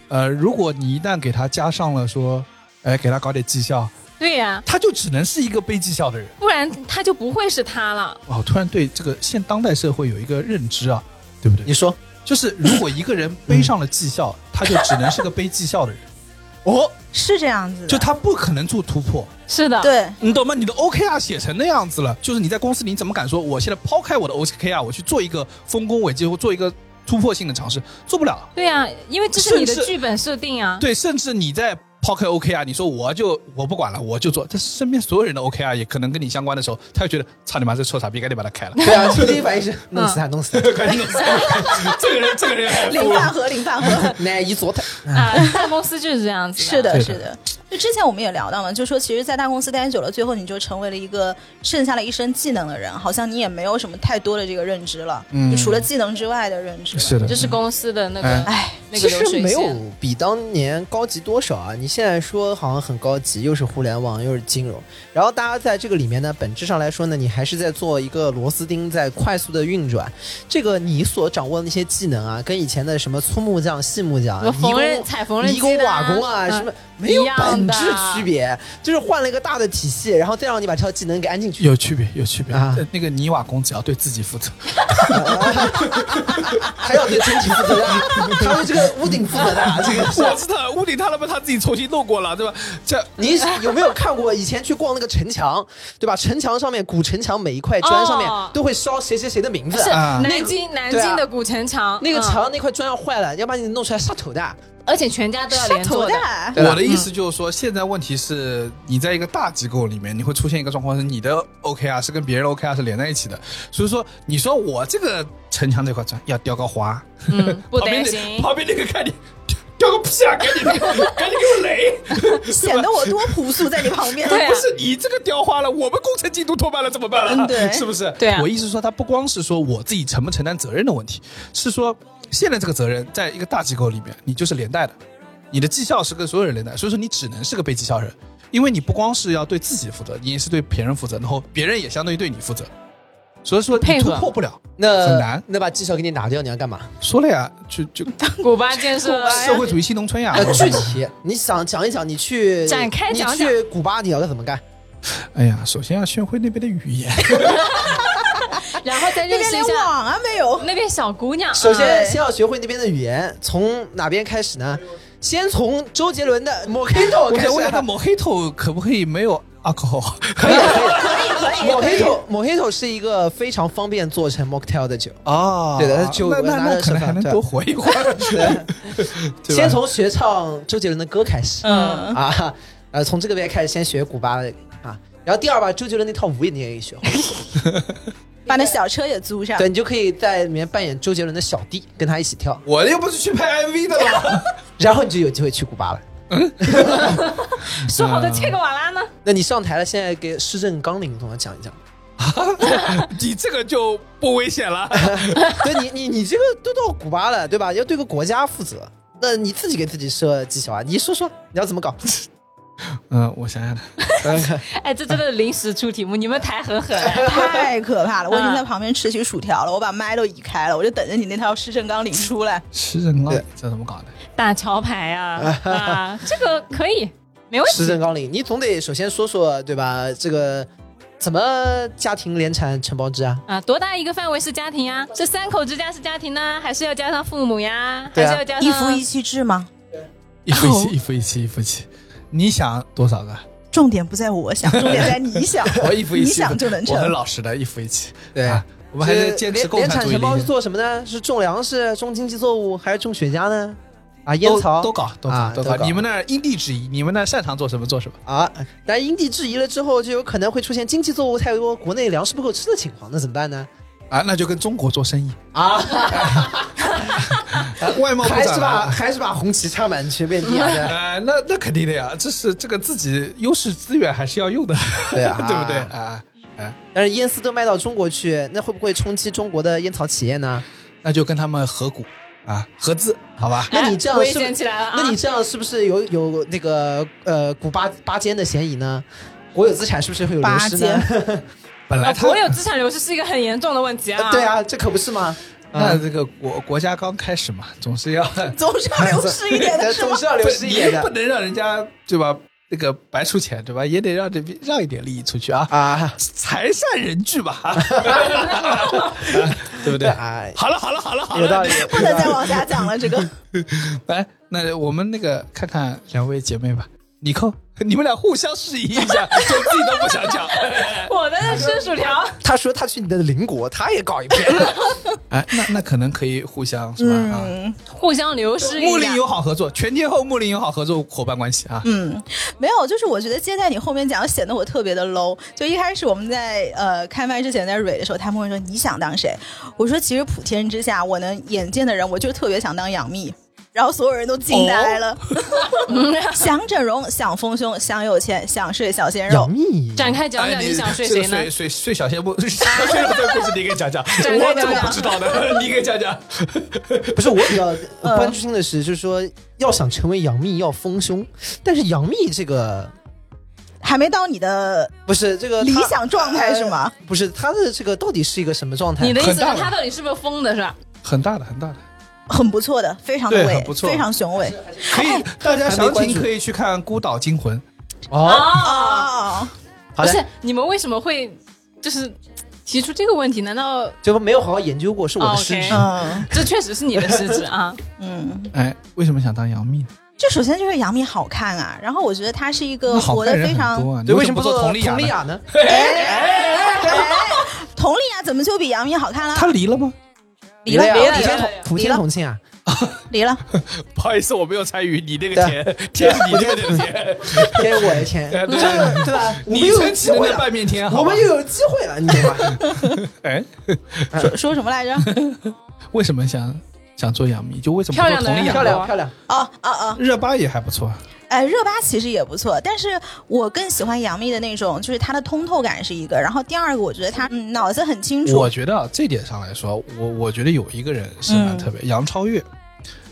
Speaker 1: 呃，如果你一旦给他加上了说，哎，给他搞点绩效，
Speaker 2: 对呀、
Speaker 1: 他就只能是一个被绩效的人。
Speaker 2: 不然他就不会是他了。
Speaker 1: 哦，突然对这个现当代社会有一个认知啊，对不对？
Speaker 3: 你说
Speaker 1: 就是如果一个人背上了绩效，他就只能是个背绩效的人，
Speaker 3: 哦，
Speaker 4: 是这样子的，
Speaker 1: 就他不可能做突破，
Speaker 2: 是的，
Speaker 4: 对，
Speaker 1: 你懂吗？你的 OKR 写成那样子了，就是你在公司里你怎么敢说我现在抛开我的 OKR，我去做一个丰功伟绩或做一个突破性的尝试，做不了。
Speaker 2: 对呀、因为这是你的剧本设定啊。
Speaker 1: 对，甚至你在抛开 OKR，你说我就我不管了，我就做，但是身边所有人的 OKR 也可能跟你相关的时候，他就觉得操你妈这臭傻逼，赶紧把他开了。
Speaker 3: 对啊，第一反应是弄死他，弄死他，
Speaker 1: 赶紧弄死他这个人，这个人还
Speaker 4: 零饭盒，零饭盒。
Speaker 3: 那一左腿。
Speaker 2: 啊，大公司就是这样子。
Speaker 4: 是，的，是的。就之前我们也聊到了，就说其实，在大公司待久了，最后你就成为了一个剩下了一身技能的人，好像你也没有什么太多的这个认知了，
Speaker 1: 嗯
Speaker 4: 就除了技能之外的认知。
Speaker 1: 是的
Speaker 2: 就是公司的那个
Speaker 1: 哎
Speaker 4: 哎，
Speaker 2: 那个
Speaker 3: 其
Speaker 2: 流水
Speaker 3: 实没有。比当年高级多少啊！你现在说好像很高级，又是互联网，又是金融，然后大家在这个里面呢，本质上来说呢，你还是在做一个螺丝钉，在快速的运转。这个你所掌握的那些技能啊，跟以前的什么粗木匠、细木匠、
Speaker 2: 缝纫
Speaker 3: 泥工
Speaker 2: 踩缝纫机
Speaker 3: 泥工、瓦工啊，
Speaker 2: 嗯
Speaker 3: 什么没有本质区别，就是换了一个大的体系，然后再让你把这套技能给安进去。
Speaker 1: 有区别，有区别
Speaker 3: 啊
Speaker 1: 呃那个泥瓦工只要对自己负责，
Speaker 3: 还要对身体负责的，还为这个屋顶负责的，这个是。
Speaker 1: 我知道屋顶他他妈他自己重新弄过了，对吧？这
Speaker 3: 你有没有看过以前去逛那个城墙，对吧？城墙上面古城墙每一块砖上面
Speaker 2: 哦
Speaker 3: 都会烧谁谁谁的名字。
Speaker 2: 是
Speaker 1: 啊
Speaker 2: 南京南京的古城墙，
Speaker 3: 那个
Speaker 2: 嗯
Speaker 3: 墙那块砖要坏了，要把你弄出来杀头的。
Speaker 2: 而且全家都要
Speaker 4: 杀
Speaker 2: 连坐的。
Speaker 4: 的，
Speaker 1: 我的意思就是说，现在问题是你在一个大机构里面，你会出现一个状况是你的 OKR 是跟别人的 OKR 是连在一起的，所以说你说我这个城墙这块砖要雕个花，
Speaker 2: 嗯，不
Speaker 1: 旁边那
Speaker 2: 担心。
Speaker 1: 旁边那个看你雕个屁啊，赶紧 赶紧给我雷！
Speaker 4: 显得我多朴素在你旁边。
Speaker 2: 对啊
Speaker 1: 不是你这个雕花了，我们工程进度拖慢了怎么办了？
Speaker 4: 嗯对
Speaker 1: 是不是？
Speaker 2: 对啊
Speaker 1: 我意思说，他不光是说我自己承不承担责任的问题，是说现在这个责任在一个大机构里面，你就是连带的，你的绩效是跟所有人连带，所以说你只能是个被绩效人，因为你不光是要对自己负责，你也是对别人负责，然后别人也相当于对你负责，所以说你突破不了。
Speaker 3: 那
Speaker 1: 很难
Speaker 3: 那把绩效给你拿掉，你要干嘛？
Speaker 1: 说了呀，就就
Speaker 2: 古巴建设，
Speaker 1: 社会主义新农村呀。
Speaker 3: 呃，具体你想讲一讲，你去
Speaker 2: 展开讲讲
Speaker 3: 你去古巴你要怎么干？
Speaker 1: 哎呀，首先要学会那边的语言。
Speaker 2: 然后再
Speaker 4: 那边连
Speaker 2: 认识一下
Speaker 4: 网啊没有，
Speaker 2: 那边小姑娘。
Speaker 3: 首先
Speaker 4: 哎
Speaker 3: 先要学会那边的语言，从哪边开始呢？先从周杰伦的《Mojito》开始
Speaker 1: 我想问一下，抹黑头可不可以没有 alcohol？
Speaker 3: 可以可以。Mojito Mojito 是一个非常方便做成 mocktail 的酒。
Speaker 1: 哦
Speaker 3: 对的酒
Speaker 1: 那那可能还能多活一会儿。
Speaker 3: 先从学唱周杰伦的歌开始。
Speaker 2: 嗯，
Speaker 3: 啊，呃，从这个边开始先学古巴的啊，然后第二把周杰伦那套舞也你也可以学会，
Speaker 4: 把那小车也租上。
Speaker 3: 对你就可以在里面扮演周杰伦的小弟，跟他一起跳，
Speaker 1: 我又不是去拍 MV 的了。
Speaker 3: 然后你就有机会去古巴了。
Speaker 2: 说好的切格瓦拉呢？
Speaker 3: 那你上台了，现在给施政纲领，跟我讲一讲。
Speaker 1: 你这个就不危险了。
Speaker 3: 对你，你你这个都到古巴了，对吧？要对个国家负责，那你自己给自己设绩效啊？你说说你要怎么搞？
Speaker 1: 嗯，我想想看，
Speaker 2: 哎，这真的临时出题目，你们太狠狠了。
Speaker 4: 太可怕了！我已经
Speaker 2: 嗯
Speaker 4: 在旁边吃起薯条了，我把麦都移开了，我就等着你那套施政纲领出来。
Speaker 1: 施政纲
Speaker 3: 领，
Speaker 1: 这怎么搞的？
Speaker 2: 打桥牌啊啊，这个可以。没问题。
Speaker 3: 施政纲领，你总得首先说说对吧？这个怎么家庭联产承包制啊？
Speaker 2: 啊，多大一个范围是家庭呀？是三口之家是家庭呢，还是要加上父母呀？
Speaker 3: 啊
Speaker 2: 还是要加上
Speaker 4: 一夫一妻制吗？
Speaker 1: 一夫一妻，一夫一妻，一夫一妻。你想多少个？
Speaker 4: 重点不在我想，重点在你想。
Speaker 1: 我一夫一妻
Speaker 4: 你
Speaker 1: 妻，
Speaker 4: 想就能成
Speaker 1: 我很老实的，一夫一妻。
Speaker 3: 对
Speaker 1: 啊，我们还是坚持
Speaker 3: 联
Speaker 1: 共产主义
Speaker 3: 联产承包是。做什么呢？是种粮食、种经济作物，还是种雪茄呢？啊，烟草
Speaker 1: 都搞，都搞，都搞。
Speaker 3: 啊都搞
Speaker 1: 你们那儿因地制宜，你们那儿擅长做什么做什么。
Speaker 3: 啊，但因地制宜了之后，就有可能会出现经济作物太多，国内粮食不够吃的情况，那怎么办呢？
Speaker 1: 啊，那就跟中国做生意
Speaker 3: 啊，
Speaker 1: 啊外贸
Speaker 3: 还是把。还是把红旗插满全遍地啊！
Speaker 1: 那那肯定的呀，这是这个自己优势资源还是要用的，
Speaker 3: 对啊
Speaker 1: 对不对啊？
Speaker 3: 但是烟丝都卖到中国去，那会不会冲击中国的烟草企业呢？
Speaker 1: 那就跟他们合股啊，合资，好吧？
Speaker 3: 那你这样
Speaker 2: 危
Speaker 3: 是不是？
Speaker 2: 险起来了啊！
Speaker 3: 那你这样是不是有有那个呃股八八奸的嫌疑呢？国有资产是不是会有流失呢？
Speaker 2: 啊，
Speaker 1: 本来他
Speaker 2: 国有资产流失是一个很严重的问题啊！
Speaker 3: 对，啊，这可不是吗？
Speaker 1: 那这个国国家刚开始嘛，总是要
Speaker 4: 总是要流失一点的是吗
Speaker 3: 总？是要流失一点的
Speaker 1: 不能让人家对吧？那个白出钱对吧？也得让这边让一点利益出去啊，
Speaker 3: 啊！
Speaker 1: 财散人聚吧，对不对？
Speaker 3: 哎，
Speaker 1: 好了好了好了好了，
Speaker 3: 有道理，
Speaker 4: 不能再往下讲了，这个
Speaker 1: 来，那我们那个看看两位姐妹吧，你扣，你们俩互相示意一下，就自己都不想讲。
Speaker 2: 我在那吃薯条，
Speaker 3: 他说他去你的邻国，他也搞一篇。
Speaker 1: 哎，那那可能可以互相是吧？啊，
Speaker 4: 嗯
Speaker 2: 互相流失一
Speaker 1: 睦邻。友好合作，全天候睦邻友好合作伙伴关系啊。
Speaker 4: 嗯，没有，就是我觉得接在你后面讲，显得我特别的 low。就一开始我们在呃开麦之前在蕊的时候，他们会说你想当谁？我说其实普天之下，我能眼见的人，我就特别想当杨幂。然后所有人都惊呆了，想整容，想丰胸，想有钱，想睡小鲜肉
Speaker 3: 杨。幂
Speaker 2: 展开讲讲
Speaker 1: 哎
Speaker 2: 你想睡谁呢？
Speaker 1: 睡睡睡小鲜不？小仙这个故事你给讲讲，
Speaker 2: 展开
Speaker 1: 我怎么
Speaker 2: 讲讲
Speaker 1: 不知道的？你给讲讲。
Speaker 3: 不是我比较关注心的是，就是说要想成为杨幂要丰胸，但是杨幂这个
Speaker 4: 还没到你的
Speaker 3: 不是这个
Speaker 4: 理想状态是吗？
Speaker 3: 不是她的这个到底是一个什么状态？
Speaker 2: 你的意思是
Speaker 1: 很大的
Speaker 2: 他到底是不是疯的，是吧？
Speaker 1: 很大的，很大的，
Speaker 4: 很不错的，非常的伟
Speaker 1: 不，错
Speaker 4: 非常雄伟。
Speaker 1: 可以，大家详情可以去看《孤岛惊魂》。
Speaker 3: 哦，
Speaker 4: 哦，
Speaker 3: 好的
Speaker 2: 不是，你们为什么会就是提出这个问题？难道
Speaker 3: 就没有好好研究过，是我的失职。
Speaker 4: 嗯
Speaker 2: 这确实是你的失职啊？
Speaker 4: 嗯，
Speaker 1: 哎，为什么想当杨幂呢？
Speaker 4: 就首先就是杨幂好看啊，然后我觉得她是一个活得
Speaker 1: 看人很
Speaker 4: 非常
Speaker 3: 对，为
Speaker 1: 什
Speaker 3: 么做
Speaker 1: 佟丽娅？
Speaker 3: 佟丽娅呢？
Speaker 4: 佟丽娅怎么就比杨幂好看了？
Speaker 1: 她离了吗？
Speaker 4: 离了，
Speaker 3: 呀，
Speaker 2: 离了
Speaker 3: 普天
Speaker 2: 离了
Speaker 3: 同普天同庆啊！
Speaker 4: 离了。
Speaker 1: 不好意思，我没有参与你那个
Speaker 3: 钱
Speaker 1: 天，你这个钱天，
Speaker 3: 天，我的天，
Speaker 1: 哎对
Speaker 3: 吧？我们
Speaker 1: 你
Speaker 3: 又有
Speaker 1: 撑起了那
Speaker 3: 机会了，
Speaker 1: 半边天，
Speaker 3: 我们又有机会了，你懂吗？
Speaker 1: 哎，
Speaker 4: 说说什么来着？
Speaker 1: 为什么想想做杨幂？就为什么不
Speaker 2: 漂亮的人
Speaker 1: 做佟丽娅？
Speaker 3: 漂亮漂亮，
Speaker 4: 啊啊啊，
Speaker 1: 热巴也还不错。
Speaker 4: 哎，热巴其实也不错，但是我更喜欢杨幂的那种，就是她的通透感是一个，然后第二个我觉得她嗯脑子很清楚
Speaker 1: 我。觉得啊，这点上来说，我我觉得有一个人是蛮特别，杨超越。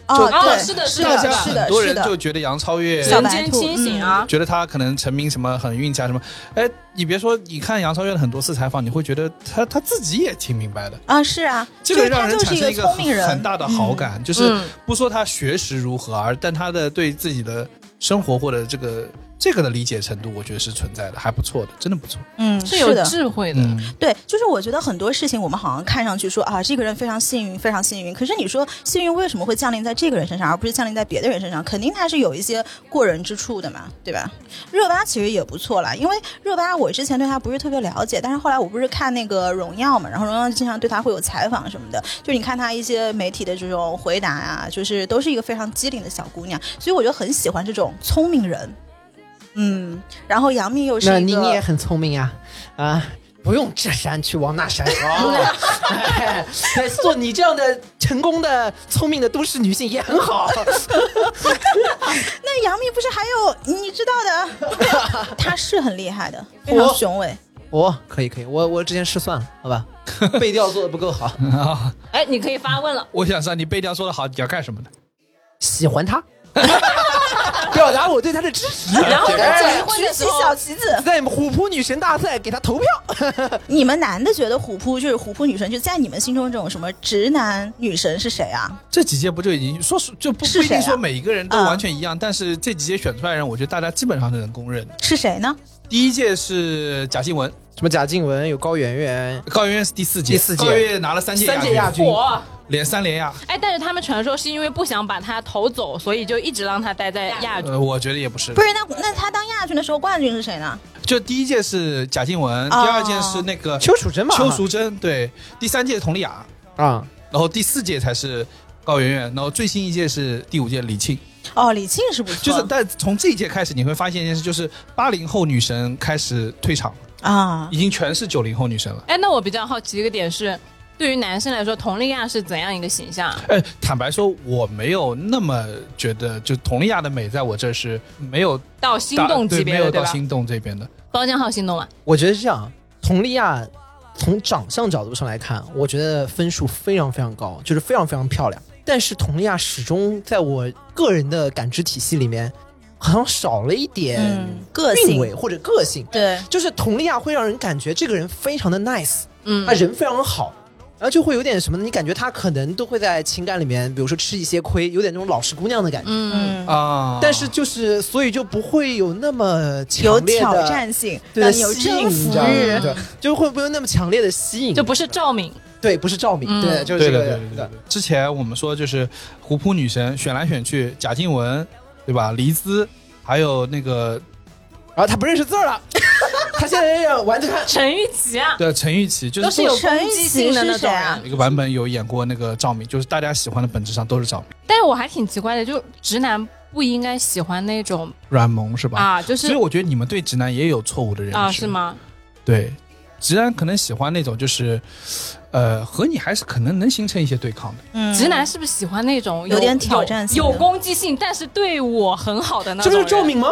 Speaker 4: 哦，
Speaker 2: 哦
Speaker 4: 对，
Speaker 2: 是的是的，
Speaker 4: 是的很多
Speaker 1: 人就觉得杨超越
Speaker 4: 小
Speaker 2: 间
Speaker 4: 兔
Speaker 2: 清醒啊！
Speaker 1: 觉得他可能成名什么很运气啊什么，哎，你别说，你看杨超越的很多次采访，你会觉得他他自己也挺明白的，
Speaker 4: 啊，是啊，
Speaker 1: 这个
Speaker 4: 就是她
Speaker 1: 让人
Speaker 4: 就是一个
Speaker 1: 产生一个
Speaker 4: 聪明人，
Speaker 1: 很大的好感，就是
Speaker 2: 嗯
Speaker 1: 不说他学识如何，而但他的对自己的生活或者这个这个的理解程度，我觉得是存在的，还不错的，真的不错。
Speaker 4: 嗯，
Speaker 2: 是有
Speaker 4: 的。
Speaker 2: 智慧的。
Speaker 1: 嗯，
Speaker 4: 对，就是我觉得很多事情我们好像看上去说啊，这个人非常幸运，非常幸运。可是你说幸运为什么会降临在这个人身上，而不是降临在别的人身上？肯定他是有一些过人之处的嘛，对吧？热巴其实也不错啦，因为热巴我之前对她不是特别了解，但是后来我不是看那个《荣耀》嘛，然后《荣耀》经常对她会有采访什么的，就你看她一些媒体的这种回答啊，就是都是一个非常机灵的小姑娘，所以我就很喜欢这种聪明人。嗯，然后杨幂又是，
Speaker 3: 那你你也很聪明呀，啊。不用这山去往那山做你这样的成功的、聪明的都市女性也很好。
Speaker 4: 那杨幂不是还有你知道的，她是很厉害的，非常雄伟。
Speaker 3: 哦，可以可以，我我之前失算了，好吧，背调做的不够好，
Speaker 1: 啊，
Speaker 2: 哎，你可以发问了。
Speaker 1: 我想知道你背调做的好，你要干什么呢？
Speaker 3: 喜欢她，表达我对他的支持。
Speaker 2: 然后在结
Speaker 3: 哎
Speaker 2: 婚
Speaker 4: 举起
Speaker 2: 的时候
Speaker 4: 小旗子。
Speaker 3: 在虎扑女神大赛给他投票。
Speaker 4: 你们男的觉得虎扑就是虎扑女神，就在你们心中这种什么直男女神是谁啊？
Speaker 1: 这几届不就已经说是就不不一定说每一个人都
Speaker 4: 嗯
Speaker 1: 完全一样，但是这几届选出来的人，我觉得大家基本上是能公认的。
Speaker 4: 是谁呢？
Speaker 1: 第一届是贾静雯，
Speaker 3: 什么贾静雯，有高圆圆，
Speaker 1: 高圆圆是第四届，
Speaker 3: 第四届
Speaker 1: 高圆圆拿了三届
Speaker 3: 三届亚军
Speaker 2: 火。
Speaker 1: 连三连亚。
Speaker 2: 哎，但是他们传说是因为不想把他投走，所以就一直让他待在亚军。
Speaker 1: 呃，我觉得也不是
Speaker 4: 不，是，那那他当亚军的时候，冠军是谁呢？
Speaker 1: 就第一届是贾静雯，第
Speaker 4: 哦
Speaker 1: 二届是那个
Speaker 3: 邱淑贞嘛？
Speaker 1: 邱淑贞，对，第三届佟丽娅，
Speaker 3: 啊，
Speaker 1: 然后第四届才是高圆圆，然后最新一届是第五届李沁。
Speaker 4: 哦，李沁是不错，
Speaker 1: 就是，但从这一届开始，你会发现一件事，就是八零后女神开始退场，
Speaker 4: 啊，
Speaker 1: 已经全是九零后女神了。
Speaker 2: 哎，那我比较好奇一个点是，对于男生来说，佟丽娅是怎样一个形象？
Speaker 1: 哎，坦白说，我没有那么觉得，就佟丽娅的美在我这是没有
Speaker 2: 到心动级别的，
Speaker 1: 没有到心动这边的。
Speaker 2: 包浆号心动吗？
Speaker 3: 我觉得是这样。佟丽娅从长相角度上来看，我觉得分数非常非常高，就是非常非常漂亮。但是佟丽娅始终在我个人的感知体系里面，好像少了一点
Speaker 4: 嗯个性
Speaker 3: 或者个性。
Speaker 4: 对，
Speaker 3: 就是佟丽娅会让人感觉这个人非常的 nice，
Speaker 2: 嗯
Speaker 3: 他，人非常好，然后就会有点什么呢？你感觉他可能都会在情感里面，比如说吃一些亏，有点那种老实姑娘的感觉。
Speaker 2: 嗯，
Speaker 4: 嗯，
Speaker 1: 啊，
Speaker 3: 但是就是，所以就不会有那么
Speaker 4: 有
Speaker 3: 强烈的
Speaker 4: 挑战性，
Speaker 3: 对
Speaker 4: 有，征服？欲。
Speaker 3: 对，就会不会那么强烈的吸引？
Speaker 2: 就不是赵敏，
Speaker 3: 对，不是赵敏，
Speaker 2: 嗯
Speaker 3: 对，就是这个
Speaker 1: 的对对对对。之前我们说就是虎扑女神选来选去，贾静雯，对吧？黎姿，还有那个
Speaker 3: 然后他不认识字儿了，他现在要玩这个。
Speaker 2: 陈钰琪啊，
Speaker 1: 对陈钰琪，就
Speaker 2: 都是有
Speaker 4: 陈
Speaker 2: 攻击性的那种
Speaker 4: 啊
Speaker 2: 人。
Speaker 1: 一个版本有演过那个赵敏，就是大家喜欢的本质上都是赵敏，
Speaker 2: 但是我还挺奇怪的，就直男不应该喜欢那种
Speaker 1: 软萌是吧？
Speaker 2: 啊，就是
Speaker 1: 所以我觉得你们对直男也有错误的认识
Speaker 2: 啊，是？吗？
Speaker 1: 对，直男可能喜欢那种就是，呃，和你还是可能能形成一些对抗的。
Speaker 4: 嗯
Speaker 2: 直男是不是喜欢那种
Speaker 4: 有点挑战性
Speaker 2: 有有攻击性，但是对我很好的那种这？
Speaker 3: 不是赵敏吗？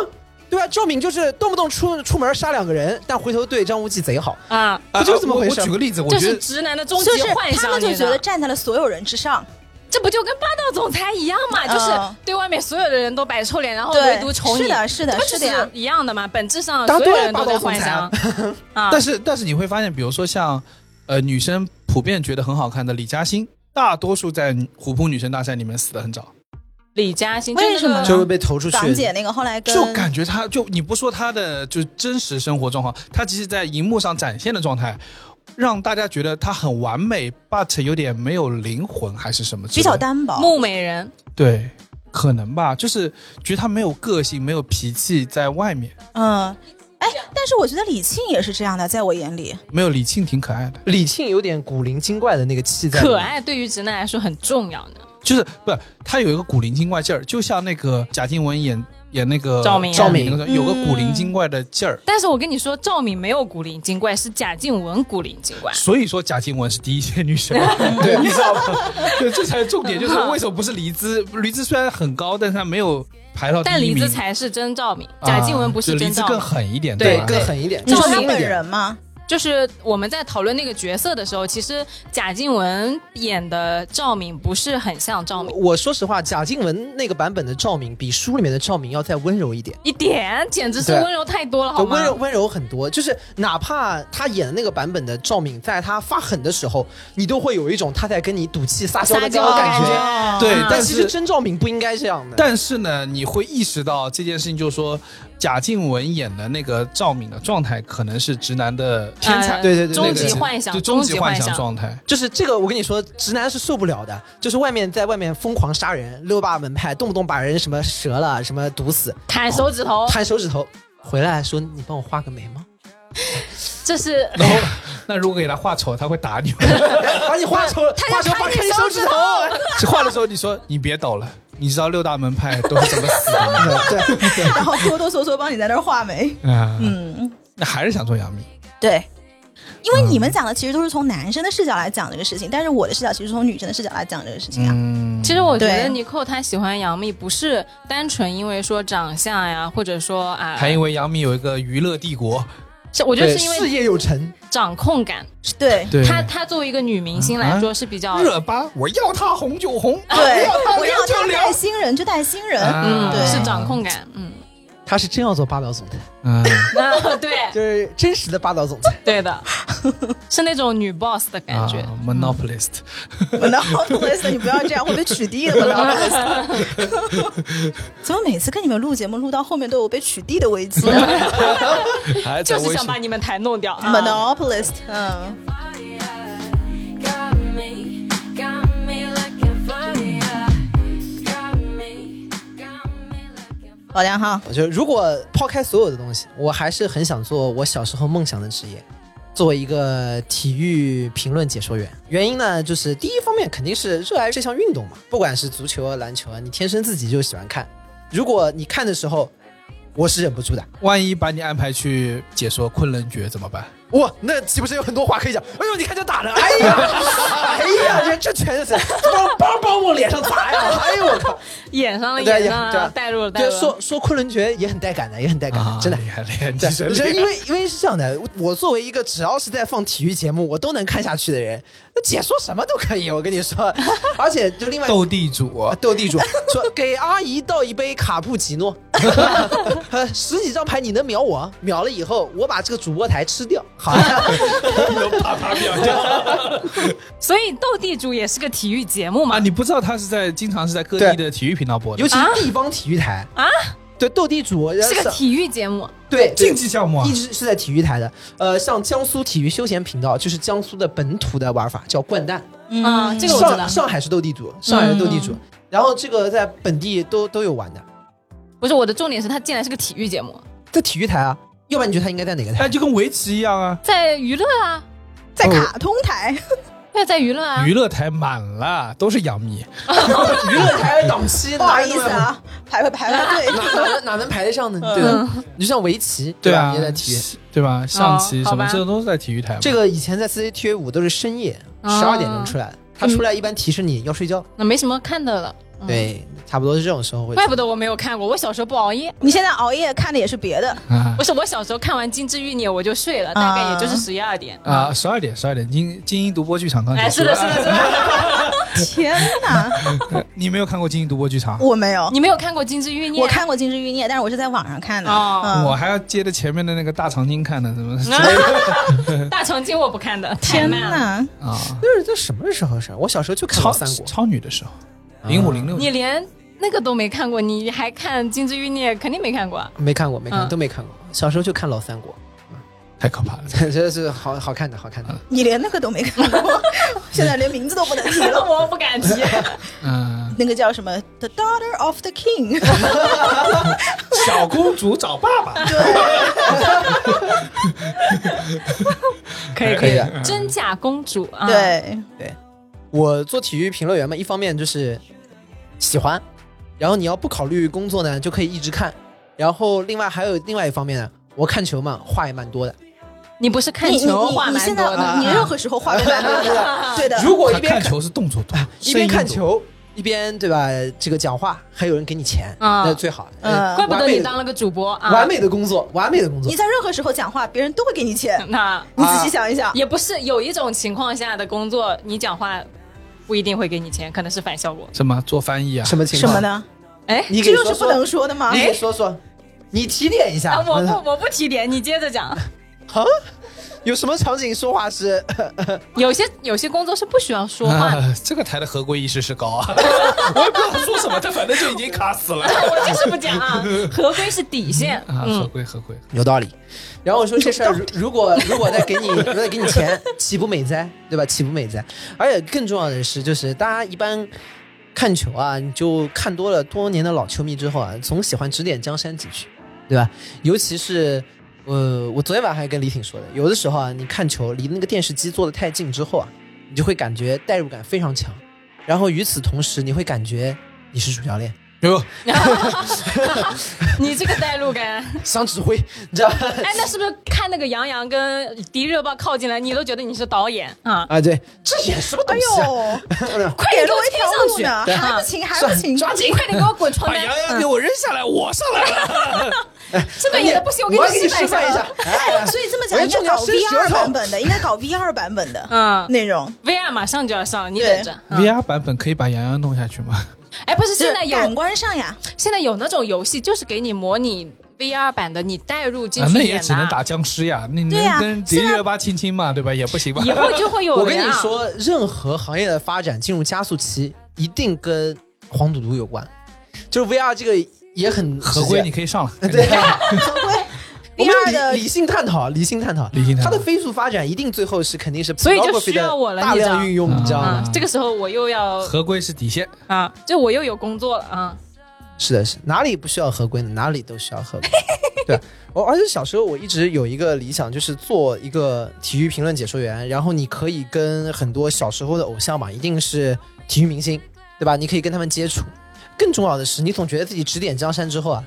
Speaker 3: 对啊，赵敏就是动不动出出门杀两个人，但回头对张无忌贼好。
Speaker 2: 啊，
Speaker 3: 不就是这么回事
Speaker 1: 我我举个例子，我
Speaker 2: 这
Speaker 1: 觉得
Speaker 2: 是直男的终
Speaker 4: 就是
Speaker 2: 极幻想，
Speaker 4: 他们就
Speaker 2: 你知道
Speaker 4: 觉得站在了所有人之上，
Speaker 2: 这不就跟霸道总裁一样嘛？
Speaker 4: 嗯
Speaker 2: 就是对外面所有的人都摆臭脸，然后
Speaker 4: 对
Speaker 2: 唯独宠你。
Speaker 4: 是的是的
Speaker 2: 这不就是
Speaker 4: 的呀
Speaker 2: 一样的嘛？本质上
Speaker 3: 答
Speaker 2: 所有人都在
Speaker 3: 道总裁
Speaker 2: 幻想。
Speaker 1: 但是但是你会发现，比如说像呃女生普遍觉得很好看的李嘉欣，大多数在虎扑女神大赛里面死的很早，
Speaker 2: 李嘉欣
Speaker 4: 为什么呢
Speaker 3: 就会被投出去。
Speaker 4: 港姐那个后来跟
Speaker 1: 就感觉她就你不说她的就真实生活状况，她其实在荧幕上展现的状态。让大家觉得她很完美，but 有点没有灵魂，还是什么
Speaker 4: 比？较单薄，
Speaker 2: 木美人，
Speaker 1: 对，可能吧，就是觉得他没有个性，没有脾气，在外面
Speaker 4: 嗯，哎，但是我觉得李沁也是这样的，在我眼里，
Speaker 1: 没有李沁挺可爱的，
Speaker 3: 李沁有点古灵精怪的那个气在。
Speaker 2: 可。爱对于直男来说很重要的。
Speaker 1: 就是不是她有一个古灵精怪劲儿，就像那个贾静雯演演那个
Speaker 2: 赵敏
Speaker 1: 赵敏
Speaker 3: 赵敏
Speaker 1: 那个有个古灵精怪的劲儿。
Speaker 2: 但是我跟你说，赵敏没有古灵精怪，是贾静雯古灵精怪。
Speaker 1: 所以说贾静雯是第一线女神，对，你知道吗？对，这才是重点，就是为什么不是黎姿？黎姿虽然很高，但是她没有排到第
Speaker 2: 但黎
Speaker 1: 一名。
Speaker 2: 姿才是真赵敏，
Speaker 1: 啊
Speaker 2: 贾静雯不是
Speaker 1: 就黎姿更
Speaker 2: 真赵敏。
Speaker 1: 狠一点，
Speaker 2: 对
Speaker 1: 吧？
Speaker 3: 更狠一点，
Speaker 4: 你说他本。人吗？
Speaker 2: 就是我们在讨论那个角色的时候，其实贾静雯演的赵敏不是很像赵敏，
Speaker 3: 我说实话，贾静雯那个版本的赵敏比书里面的赵敏要再温柔一点。
Speaker 2: 一点简直是温柔太多了，好吗？
Speaker 3: 温柔温柔很多，就是哪怕她演的那个版本的赵敏，在她发狠的时候，你都会有一种她在跟你赌气撒娇的感觉。
Speaker 2: 觉
Speaker 1: 对
Speaker 2: 嗯
Speaker 3: 但其实真赵敏不应该这样的。
Speaker 1: 但是呢，你会意识到这件事情，就是说贾静雯演的那个赵敏的状态，可能是直男的天才，
Speaker 2: 呃
Speaker 3: 对对对
Speaker 2: 终极幻想，
Speaker 1: 就终极幻想。状态。
Speaker 3: 就是这个，我跟你说，直男是受不了的。就是外面在外面疯狂杀人，六大门派，动不动把人什么折了，什么毒死，
Speaker 2: 砍手指头，
Speaker 3: 砍手指头，回来说你帮我画个眉毛，
Speaker 2: 这是
Speaker 1: 然后，那如果给他画丑，他会打你吗？
Speaker 3: 把你画丑，画丑把砍你手指头。
Speaker 1: 画的时候，你说你别抖了，你知道六大门派都是怎么死的吗？
Speaker 3: 对，
Speaker 4: 然后哆哆嗦嗦帮你在那儿画眉，
Speaker 1: 啊，
Speaker 4: 嗯，
Speaker 1: 那还是想做杨幂。
Speaker 4: 对。因为你们讲的其实都是从男生的视角来讲这个事情，但是我的视角其实从女生的视角来讲这个事情啊。
Speaker 1: 嗯，
Speaker 2: 其实我觉得
Speaker 4: 对
Speaker 2: 尼寇他喜欢杨幂，不是单纯因为说长相呀，或者说啊，
Speaker 1: 还因为杨幂有一个娱乐帝国，
Speaker 2: 是我觉得是因为事
Speaker 3: 业有成，
Speaker 2: 掌控感，
Speaker 4: 对。
Speaker 1: 对，
Speaker 2: 她她作为一个女明星来说是比较
Speaker 1: 热巴，我要她红就红，
Speaker 4: 对，
Speaker 1: 要她
Speaker 4: 我要他
Speaker 1: 聊就聊
Speaker 4: 带。新人就带新人，
Speaker 1: 啊
Speaker 2: 嗯
Speaker 4: 对。
Speaker 2: 是掌控感，嗯，
Speaker 3: 他是真要做霸道总裁，
Speaker 1: 嗯，
Speaker 2: 啊 对
Speaker 3: 就是真实的霸道总裁。
Speaker 2: 对的，是那种女 boss 的感觉。
Speaker 1: 啊
Speaker 4: ，monopolist，monopolist，你不要这样，会被取缔的 monopolist。怎么每次跟你们录节目录到后面都有被取缔的危机
Speaker 2: 就是想把你们台弄掉。啊
Speaker 4: ？monopolist，嗯，老梁哈，
Speaker 3: 我觉得如果抛开所有的东西，我还是很想做我小时候梦想的职业，作为一个体育评论解说员。原因呢，就是第一方面肯定是热爱这项运动嘛，不管是足球啊、篮球啊，你天生自己就喜欢看。如果你看的时候，我是忍不住的。
Speaker 1: 万一把你安排去解说昆仑决怎么办？
Speaker 3: 哇，那岂不是有很多话可以讲？哎呦，你看这打的，哎呀，哎呀，这 这全是梆梆梆往脸上砸呀！哎呦我靠！
Speaker 2: 演上了，
Speaker 3: 对
Speaker 2: 演上了，带入了，带
Speaker 3: 对，
Speaker 2: 入了。
Speaker 3: 说说昆仑决也很带感的，也很带感的，真的。因为因为是这样的，我作为一个只要是在放体育节目，我都能看下去的人，那解说什么都可以，我跟你说。而且就另外
Speaker 1: 斗地主
Speaker 3: 啊，斗地主说给阿姨倒一杯卡布奇诺，呃十几张牌你能秒我？秒了以后我把这个主播台吃掉。好
Speaker 1: 啪啪秒掉
Speaker 2: 所以斗地主也是个体育节目嘛
Speaker 1: 啊！。你不知道他是在经常是在各地的体育频道播的
Speaker 3: 尤，其是地方体育台
Speaker 2: 啊，
Speaker 3: 对斗地主
Speaker 2: 是个体育节目，
Speaker 3: 对
Speaker 1: 竞技项目啊
Speaker 3: 一直是在体育台的。呃，像江苏体育休闲频道，就是江苏的本土的玩法，叫掼蛋。
Speaker 2: 啊，这个我知道
Speaker 3: 上。上海是斗地主，上海是斗地主，然后这个在本地都都有玩的，
Speaker 2: 不是我的重点是它竟然是个体育节目，
Speaker 3: 在体育台啊。要不然你觉得他应该在哪个
Speaker 1: 哎，
Speaker 3: 台？
Speaker 1: 就跟围棋一样啊，
Speaker 2: 在娱乐啊，
Speaker 4: 在卡通台，
Speaker 2: 对，在娱乐啊
Speaker 1: 娱。乐台满了，都是杨幂。
Speaker 3: 娱乐台的档期，
Speaker 4: 不好意思啊，排排排排队。
Speaker 3: 哪，哪哪能哪能排得上呢？对吧？你就像围棋，
Speaker 1: 对啊
Speaker 3: 也在体育。，
Speaker 1: 对吧？象棋什么这都是在体育台。
Speaker 3: 这个以前在 CCTV 五都是深夜
Speaker 2: 哦
Speaker 3: 十二点钟出来的，他出来一般提示你要睡觉。
Speaker 2: 那没什么看的了。嗯，
Speaker 3: 对，差不多是这种时候会。
Speaker 2: 怪不得我没有看过，我小时候不熬夜。
Speaker 4: 你现在熬夜看的也是别的，
Speaker 1: 啊
Speaker 2: 不是我小时候看完《金枝欲孽》我就睡了，大概也就是十一二点。
Speaker 1: 啊，十二点十二点，精精英独播剧场刚
Speaker 2: 哎，
Speaker 1: 结束。
Speaker 2: 是的，是的，是的。
Speaker 4: 天哪，
Speaker 1: 你没有看过精英独播剧场？
Speaker 4: 我没有，
Speaker 2: 你没有看过《金枝欲孽》？
Speaker 4: 我看过《金枝欲孽》，但是我是在网上看的。
Speaker 2: 哦
Speaker 4: 嗯
Speaker 1: 我还要接着前面的那个大长今看的，怎么
Speaker 2: 大长今我不看的，
Speaker 4: 天。哪，
Speaker 1: 啊？
Speaker 3: 这是这什么时候事儿？我小时候就看过三国。
Speaker 1: 超女的时候，零五零六
Speaker 2: 你连那个都没看过，你还看《金枝欲孽》？肯定没看过啊。
Speaker 3: 没看过，没看过，
Speaker 2: 嗯
Speaker 3: 都没看过。小时候就看老三国，
Speaker 1: 太可怕了。
Speaker 3: 这是好好看的，好看的。
Speaker 4: 你连那个都没看过，现在连名字都不能提了。
Speaker 2: 我不敢提。
Speaker 1: 嗯，
Speaker 4: 那个叫什么？The Daughter of the King。
Speaker 1: 小公主找爸爸。
Speaker 2: 对可以
Speaker 3: 可以的
Speaker 2: 真假公主啊。，对
Speaker 4: 对，
Speaker 3: 我做体育评论员嘛，一方面就是喜欢，然后你要不考虑工作呢，就可以一直看。然后另外还有另外一方面呢，我看球嘛，话也蛮多的。
Speaker 2: 你不是看球话
Speaker 4: 你你现在
Speaker 2: 蛮多的，
Speaker 4: 你任何时候话都蛮多的，对的。
Speaker 3: 如果一边看
Speaker 1: 球是动作多，
Speaker 3: 一边看球一边对吧，这个讲话还有人给你钱，
Speaker 2: 啊
Speaker 3: 那最好。
Speaker 4: 嗯
Speaker 3: 呃
Speaker 2: 怪不得你当了个主播啊。
Speaker 3: 完美的工作，完美的工作
Speaker 4: 你。在任何时候讲话，别人都会给你钱。
Speaker 2: 那
Speaker 4: 你仔细想一想，
Speaker 2: 也不是有一种情况下的工作，你讲话不一定会给你钱，可能是反效果。
Speaker 1: 什么做翻译啊？
Speaker 3: 什么情况？
Speaker 4: 什么？呢？
Speaker 2: 哎，
Speaker 3: 你
Speaker 4: 这又是不能
Speaker 3: 说，
Speaker 4: 的吗？
Speaker 3: 你给说说，你提点一下
Speaker 2: 啊，。我不我不提点，你接着讲。
Speaker 3: 啊，有什么场景说话是？
Speaker 2: 有些有些工作是不需要说话的，
Speaker 1: 啊，这个台的合规意识是高啊！我也不知道说什么，他反正就已经卡死了
Speaker 2: 我就是不讲啊。合规是底线，
Speaker 1: 啊！合
Speaker 2: 嗯，
Speaker 1: 规合规，
Speaker 3: 有道理。然后我说这事儿，如如果如果再给你，如果再给你钱，岂不美哉？对吧？岂不美哉？而且更重要的是，就是大家一般看球啊，你就看多了多年的老球迷之后啊，总喜欢指点江山几句，对吧？尤其是。呃，我昨天晚上还跟李挺说的，有的时候啊，你看球离那个电视机坐得太近之后啊，你就会感觉代入感非常强，然后与此同时，你会感觉你是主教练，
Speaker 1: 哟，
Speaker 2: 你这个带路感，
Speaker 3: 想指挥，你知道吧？
Speaker 2: 哎，那是不是看那个杨洋跟迪丽热巴靠近来，你都觉得你是导演啊？
Speaker 3: 啊，对，这演什么东
Speaker 4: 哎
Speaker 3: 西啊？
Speaker 4: 呦，
Speaker 2: 快点给我
Speaker 4: 给了我一条路呢，
Speaker 2: 贴上去，啊
Speaker 4: 还不行，还不行，
Speaker 2: 抓紧，快点给我滚床单！
Speaker 1: 把洋洋给我扔下来，我上来了。
Speaker 2: 这个演的不行，我给
Speaker 3: 你
Speaker 2: 示范
Speaker 3: 一下。哎，
Speaker 4: 所以这么讲，应该搞 VR 版本的，应该搞 VR 版本的
Speaker 2: 嗯
Speaker 4: 内容。
Speaker 2: ，VR 马上就要上了，你等着。嗯
Speaker 1: VR 版本可以把杨洋弄下去吗？
Speaker 2: 哎，不是，现在有
Speaker 4: 就是感官上呀，
Speaker 2: 现在有那种游戏，就是给你模拟 VR 版的，你带入进
Speaker 1: 啊，那也。只能打僵尸呀，你能跟迪丽热巴亲亲嘛，对吧？也不行吧？
Speaker 2: 以后就会有
Speaker 3: 我跟你说，任何行业的发展进入加速期，一定跟黄赌毒有关。就是 VR 这个也很
Speaker 1: 合规你可以上了，
Speaker 3: 接 对。我们
Speaker 4: VR 的
Speaker 3: 理理性探讨，理性探讨，
Speaker 1: 理性探讨
Speaker 3: 它的飞速发展一定最后是肯定是
Speaker 2: 所以就需要我了
Speaker 3: 大量运用，你知道吗？
Speaker 2: 啊，这个时候我又要
Speaker 1: 合规是底线。
Speaker 2: 啊，就我又有工作了啊。
Speaker 3: 是的，是哪里不需要合规呢？哪里都需要合规。对，我而且小时候我一直有一个理想，就是做一个体育评论解说员，然后你可以跟很多小时候的偶像嘛，一定是体育明星，对吧？你可以跟他们接触。更重要的是，你总觉得自己指点江山之后啊，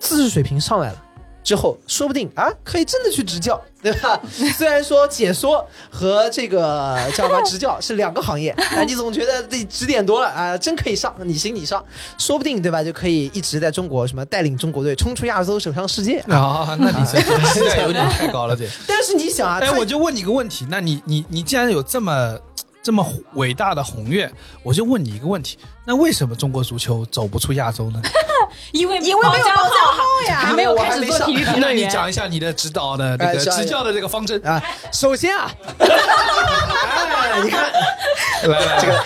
Speaker 3: 知识水平上来了。之后，说不定啊，可以真的去执教，对吧？虽然说解说和这个叫什么执教是两个行业，啊，你总觉得自己指点多了啊，真可以上，你行你上，说不定对吧？就可以一直在中国什么带领中国队冲出亚洲，走上世界。
Speaker 1: 啊，那你这期待有点太高了，这。
Speaker 3: 但是你想啊，
Speaker 1: 哎，
Speaker 3: 他
Speaker 1: 我就问你个问题，那你你你既然有这么这么伟大的宏愿，我就问你一个问题，那为什么中国足球走不出亚洲呢？
Speaker 2: 因为
Speaker 4: 因为没有
Speaker 2: 家
Speaker 4: 保驾号呀。
Speaker 2: 还没有开始做体育评
Speaker 1: 那你。讲一下你的指导的这个执教的这个方针。
Speaker 3: 啊，首先啊，哎，你看。
Speaker 1: 来来，这个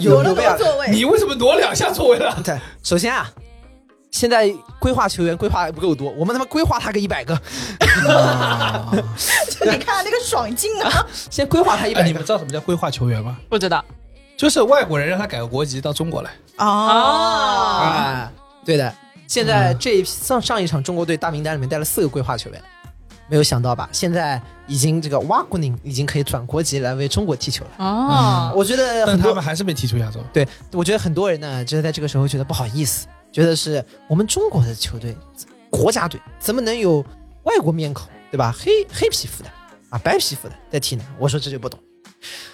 Speaker 4: 有了座位，
Speaker 1: 你为什么挪两下座位了？
Speaker 3: 对，首先啊，现在规划球员规划还不够多，我们他妈规划他个一百个，就
Speaker 4: 你看那个爽劲啊！
Speaker 3: 先规划他一
Speaker 1: 哎，
Speaker 3: 百个
Speaker 1: 你们。知道什么叫规划球员吗？
Speaker 2: 不知道
Speaker 1: 就是外国人让他改个国籍到中国来。
Speaker 4: 哦，
Speaker 3: 啊，对的，现在这一上上一场中国队大名单里面带了四个规划球员，没有想到吧？现在已经这个瓦古宁已经可以转国籍来为中国踢球了。
Speaker 2: 哦，
Speaker 3: 我觉得
Speaker 1: 但
Speaker 3: 很多
Speaker 1: 他们还是没踢出亚洲。
Speaker 3: 对，我觉得很多人呢，就是在这个时候觉得不好意思，觉得是我们中国的球队国家队怎么能有外国面孔，对吧？黑黑皮肤的啊，白皮肤的在踢呢？我说这就不懂。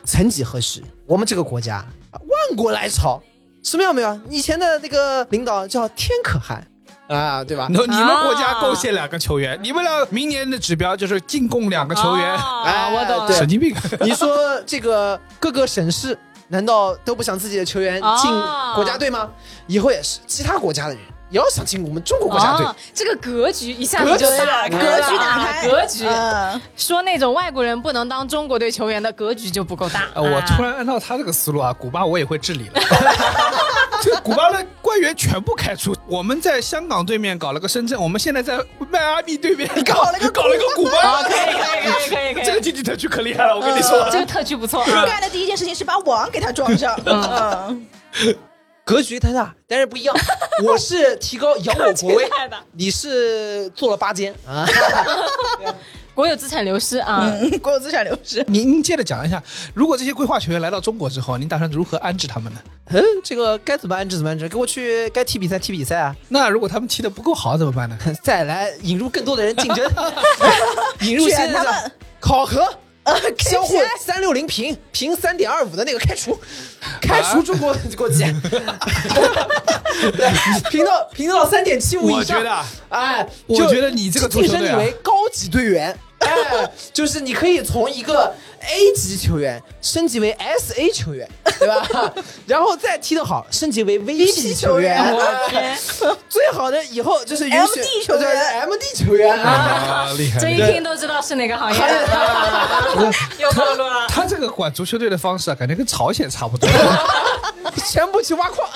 Speaker 3: 曾几何时，我们这个国家啊万国来朝，什么样没有？以前的那个领导叫天可汗啊，对吧？
Speaker 1: 那你们国家贡献两个球员，你们俩明年的指标就是进贡两个球员，
Speaker 2: 哦
Speaker 3: 哎
Speaker 2: 我懂了。
Speaker 3: 对
Speaker 1: 神经病。
Speaker 3: 你说这个各个省市难道都不想自己的球员进
Speaker 2: 哦
Speaker 3: 国家队吗？以后也是，其他国家的人也要想进我们中国国家队。
Speaker 2: 哦，这个格局一下子就打
Speaker 3: 格
Speaker 2: 开了，
Speaker 4: 格局打开，
Speaker 2: 格局。
Speaker 4: 嗯，
Speaker 2: 说那种外国人不能当中国队球员的格局就不够大。
Speaker 1: 呃，我突
Speaker 2: 然
Speaker 1: 然按照他这个思路啊，古巴我也会治理了。这 古巴的官员全部开除。我们在香港对面搞了个深圳，我们现在在迈阿密对面搞了个搞了个古巴。
Speaker 2: 可以可以可以可以可以，
Speaker 1: 这个经济特区可厉害了，我跟你说。
Speaker 2: 这个特区不错啊。
Speaker 4: 干的第一件事情是把网给他装上。嗯，
Speaker 3: 格局太大，但是不一样。我是提高扬我国威，你是做了八间啊。
Speaker 2: 国有资产流失啊，
Speaker 4: 嗯，国有资产流失。
Speaker 1: 您您接着讲一下，如果这些规划球员来到中国之后，您打算如何安置他们呢？
Speaker 3: 嗯，这个该怎么安置怎么安置，给我去该踢比赛踢比赛啊。
Speaker 1: 那如果他们踢得不够好怎么办呢？
Speaker 3: 再来引入更多的人竞争，引入现在的考核。相互
Speaker 4: KPI
Speaker 3: 三六零平平三点二五的那个开除，开除中国国籍，对，平到平到三点七五以上。
Speaker 1: 我觉得啊
Speaker 3: 哎，
Speaker 1: 我
Speaker 3: 就
Speaker 1: 觉得你这个足
Speaker 3: 晋升你为高级队员，哎，就是你可以从一个 A 级球员升级为 SA 球员，对吧？然后再踢得好，升级为 VP 球员。
Speaker 2: 我天，
Speaker 3: 哎最好的以后就是允许
Speaker 4: MD 球员
Speaker 3: 对，MD 球员啊。
Speaker 1: 啊，厉害！
Speaker 2: 这一听都知道是哪个行业，又暴露了。
Speaker 1: 他这个管足球队的方式啊，感觉跟朝鲜差不多。
Speaker 3: 全部去挖矿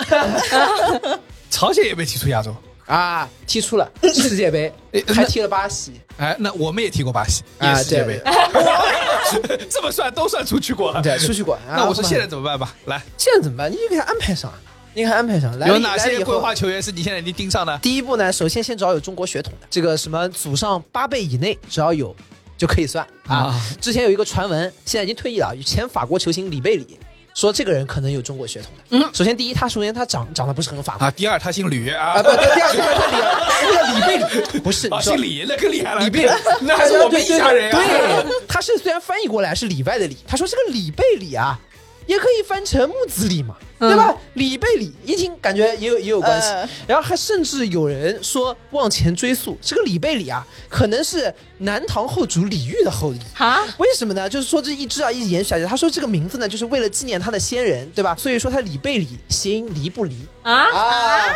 Speaker 1: 朝鲜也被踢出亚洲。
Speaker 3: 啊！踢出了 世界杯
Speaker 1: 哎，
Speaker 3: 还踢了巴西。
Speaker 1: 哎，那我们也踢过巴西，
Speaker 3: 啊
Speaker 1: 也世界杯。这么算都算出去过了。
Speaker 3: 对，出去过。
Speaker 1: 那我说现在
Speaker 3: 在
Speaker 1: 怎么办吧？来，
Speaker 3: 现在怎么办？你就给他安排上，你给他安排上。来
Speaker 1: 有哪些规划球员是你现在已经盯上的？
Speaker 3: 第一步呢，首先先找有中国血统的，这个什么祖上八辈以内，只要有就可以算啊。
Speaker 1: 啊
Speaker 3: 之前有一个传闻，现在已经退役了，前法国球星里贝里说这个人可能有中国血统的。嗯，首先第一，他首先他长长得不是很法国
Speaker 1: 啊，第二他姓吕啊
Speaker 3: 啊，，不，第二个他李，那个李贝里不是，
Speaker 1: 姓李，那更厉害了。
Speaker 3: 李贝，
Speaker 1: 那还是我们一家人啊。
Speaker 3: 对，他是虽然翻译过来是里外的里，他说这个里贝里啊，也可以翻成木子李嘛，
Speaker 2: 嗯
Speaker 3: 对吧？李贝李，一听感觉也有也有关系。
Speaker 4: 呃
Speaker 3: 然后还甚至有人说往前追溯，这个李贝李啊，可能是南唐后主李煜的后裔。
Speaker 2: 哈，
Speaker 3: 为什么呢？就是说这一支啊一直延续下去。他说这个名字呢，就是为了纪念他的先人，对吧？所以说他李贝李，谐音离不离
Speaker 2: 啊，
Speaker 3: 啊，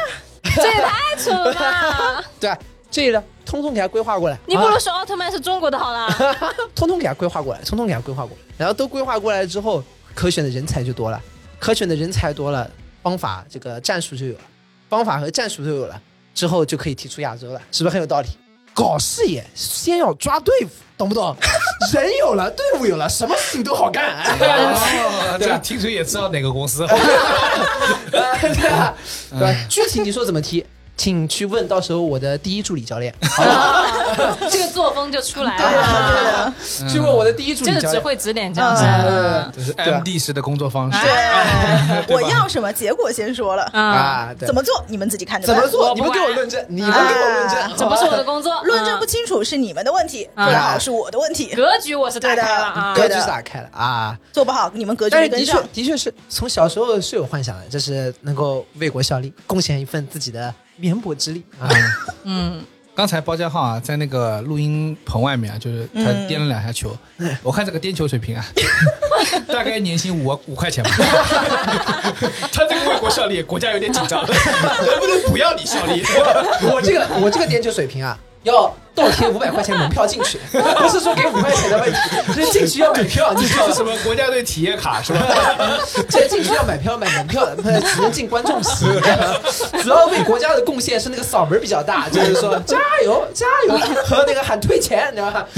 Speaker 2: 这也太扯了吧！
Speaker 3: 对吧？这个通通给他规划过来。
Speaker 2: 你不
Speaker 3: 啊
Speaker 2: 如说奥特曼是中国的好了。
Speaker 3: 通通给他规划过来，通通给他规划过来，然后都规划过来之后，可选的人才就多了，可选的人才多了，方法这个战术就有了，方法和战术都有了，之后就可以踢出亚洲了，是不是很有道理？搞事业先要抓队伍，懂不懂？人有了，队伍有了，什么事情都好干。
Speaker 1: 哦
Speaker 3: 对吧
Speaker 5: 这听出也知道哪个公司。
Speaker 3: 对吧？对吧？具体你说怎么踢，请去问到时候我的第一助理教练，
Speaker 2: 这个作风就出来
Speaker 3: 对
Speaker 2: 了，
Speaker 3: 啊，去问我的第一助
Speaker 2: 就是只
Speaker 3: 理教练。
Speaker 2: 会指点江
Speaker 3: 嗯。
Speaker 2: 山。
Speaker 1: 这是
Speaker 3: 对啊。
Speaker 1: MD 式的工作方式。
Speaker 4: 对，我要什么结果先说了，
Speaker 2: 啊，
Speaker 4: 怎么做你们自己看着办。
Speaker 3: 怎么做？你们给我
Speaker 2: 管
Speaker 3: 论证，你们给我论证。
Speaker 4: 啊，
Speaker 2: 这不是我的工作，
Speaker 4: 论证不
Speaker 2: 嗯
Speaker 4: 清楚是你们的问题，
Speaker 2: 啊。
Speaker 4: 做得好是我的问题。
Speaker 2: 格局我是打开了啊。
Speaker 3: 格局
Speaker 4: 对的。
Speaker 3: 打开了啊！
Speaker 4: 做不好，你们格局
Speaker 3: 但是的确。的确是从小时候是有幻想的，这是能够为国效力，贡献一份自己的绵薄之力啊！
Speaker 2: 嗯，
Speaker 1: 刚才包家浩啊，在那个录音棚外面啊，就是他
Speaker 4: 嗯
Speaker 1: 颠了两下球，我看这个颠球水平啊，大概年薪五五块钱吧。他这个为国效力，国家有点紧张，能不能不要你效力？
Speaker 3: 我这个我这个颠球水平啊，要倒贴五百块钱门票进去，不是说给五块钱的问题，是进去要买票，你
Speaker 1: 是什么国家队体验卡是吧？
Speaker 3: 这进去要买票买门票只能进观众席。主要为国家的贡献是那个嗓门比较大，就是说加油加油和那个喊退钱，你知道吧？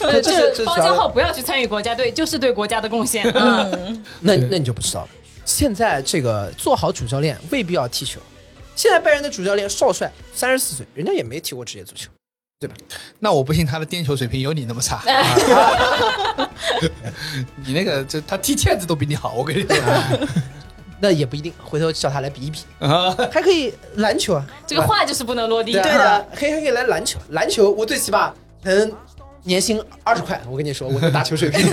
Speaker 2: 呃，
Speaker 3: 这是
Speaker 2: 包家
Speaker 3: 是主要的
Speaker 2: 浩不要去参与国家队，就是对国家的贡献。嗯，
Speaker 3: 那那你就不知道了。现在这个做好主教练未必要踢球。现在拜仁的主教练少帅三十四岁，人家也没踢过职业足球，对吧？
Speaker 1: 那我不信他的颠球水平有你那么差。你那个，就他踢毽子都比你好，我跟你说。
Speaker 3: 那也不一定，回头叫他来比一比，
Speaker 1: 啊，
Speaker 3: 还可以篮球啊。
Speaker 2: 这个话就是不能落地。
Speaker 3: 对
Speaker 4: 对的，
Speaker 3: 可以还可以来篮球，篮球我最起码能年薪二十块，我跟你说，我的打球水平，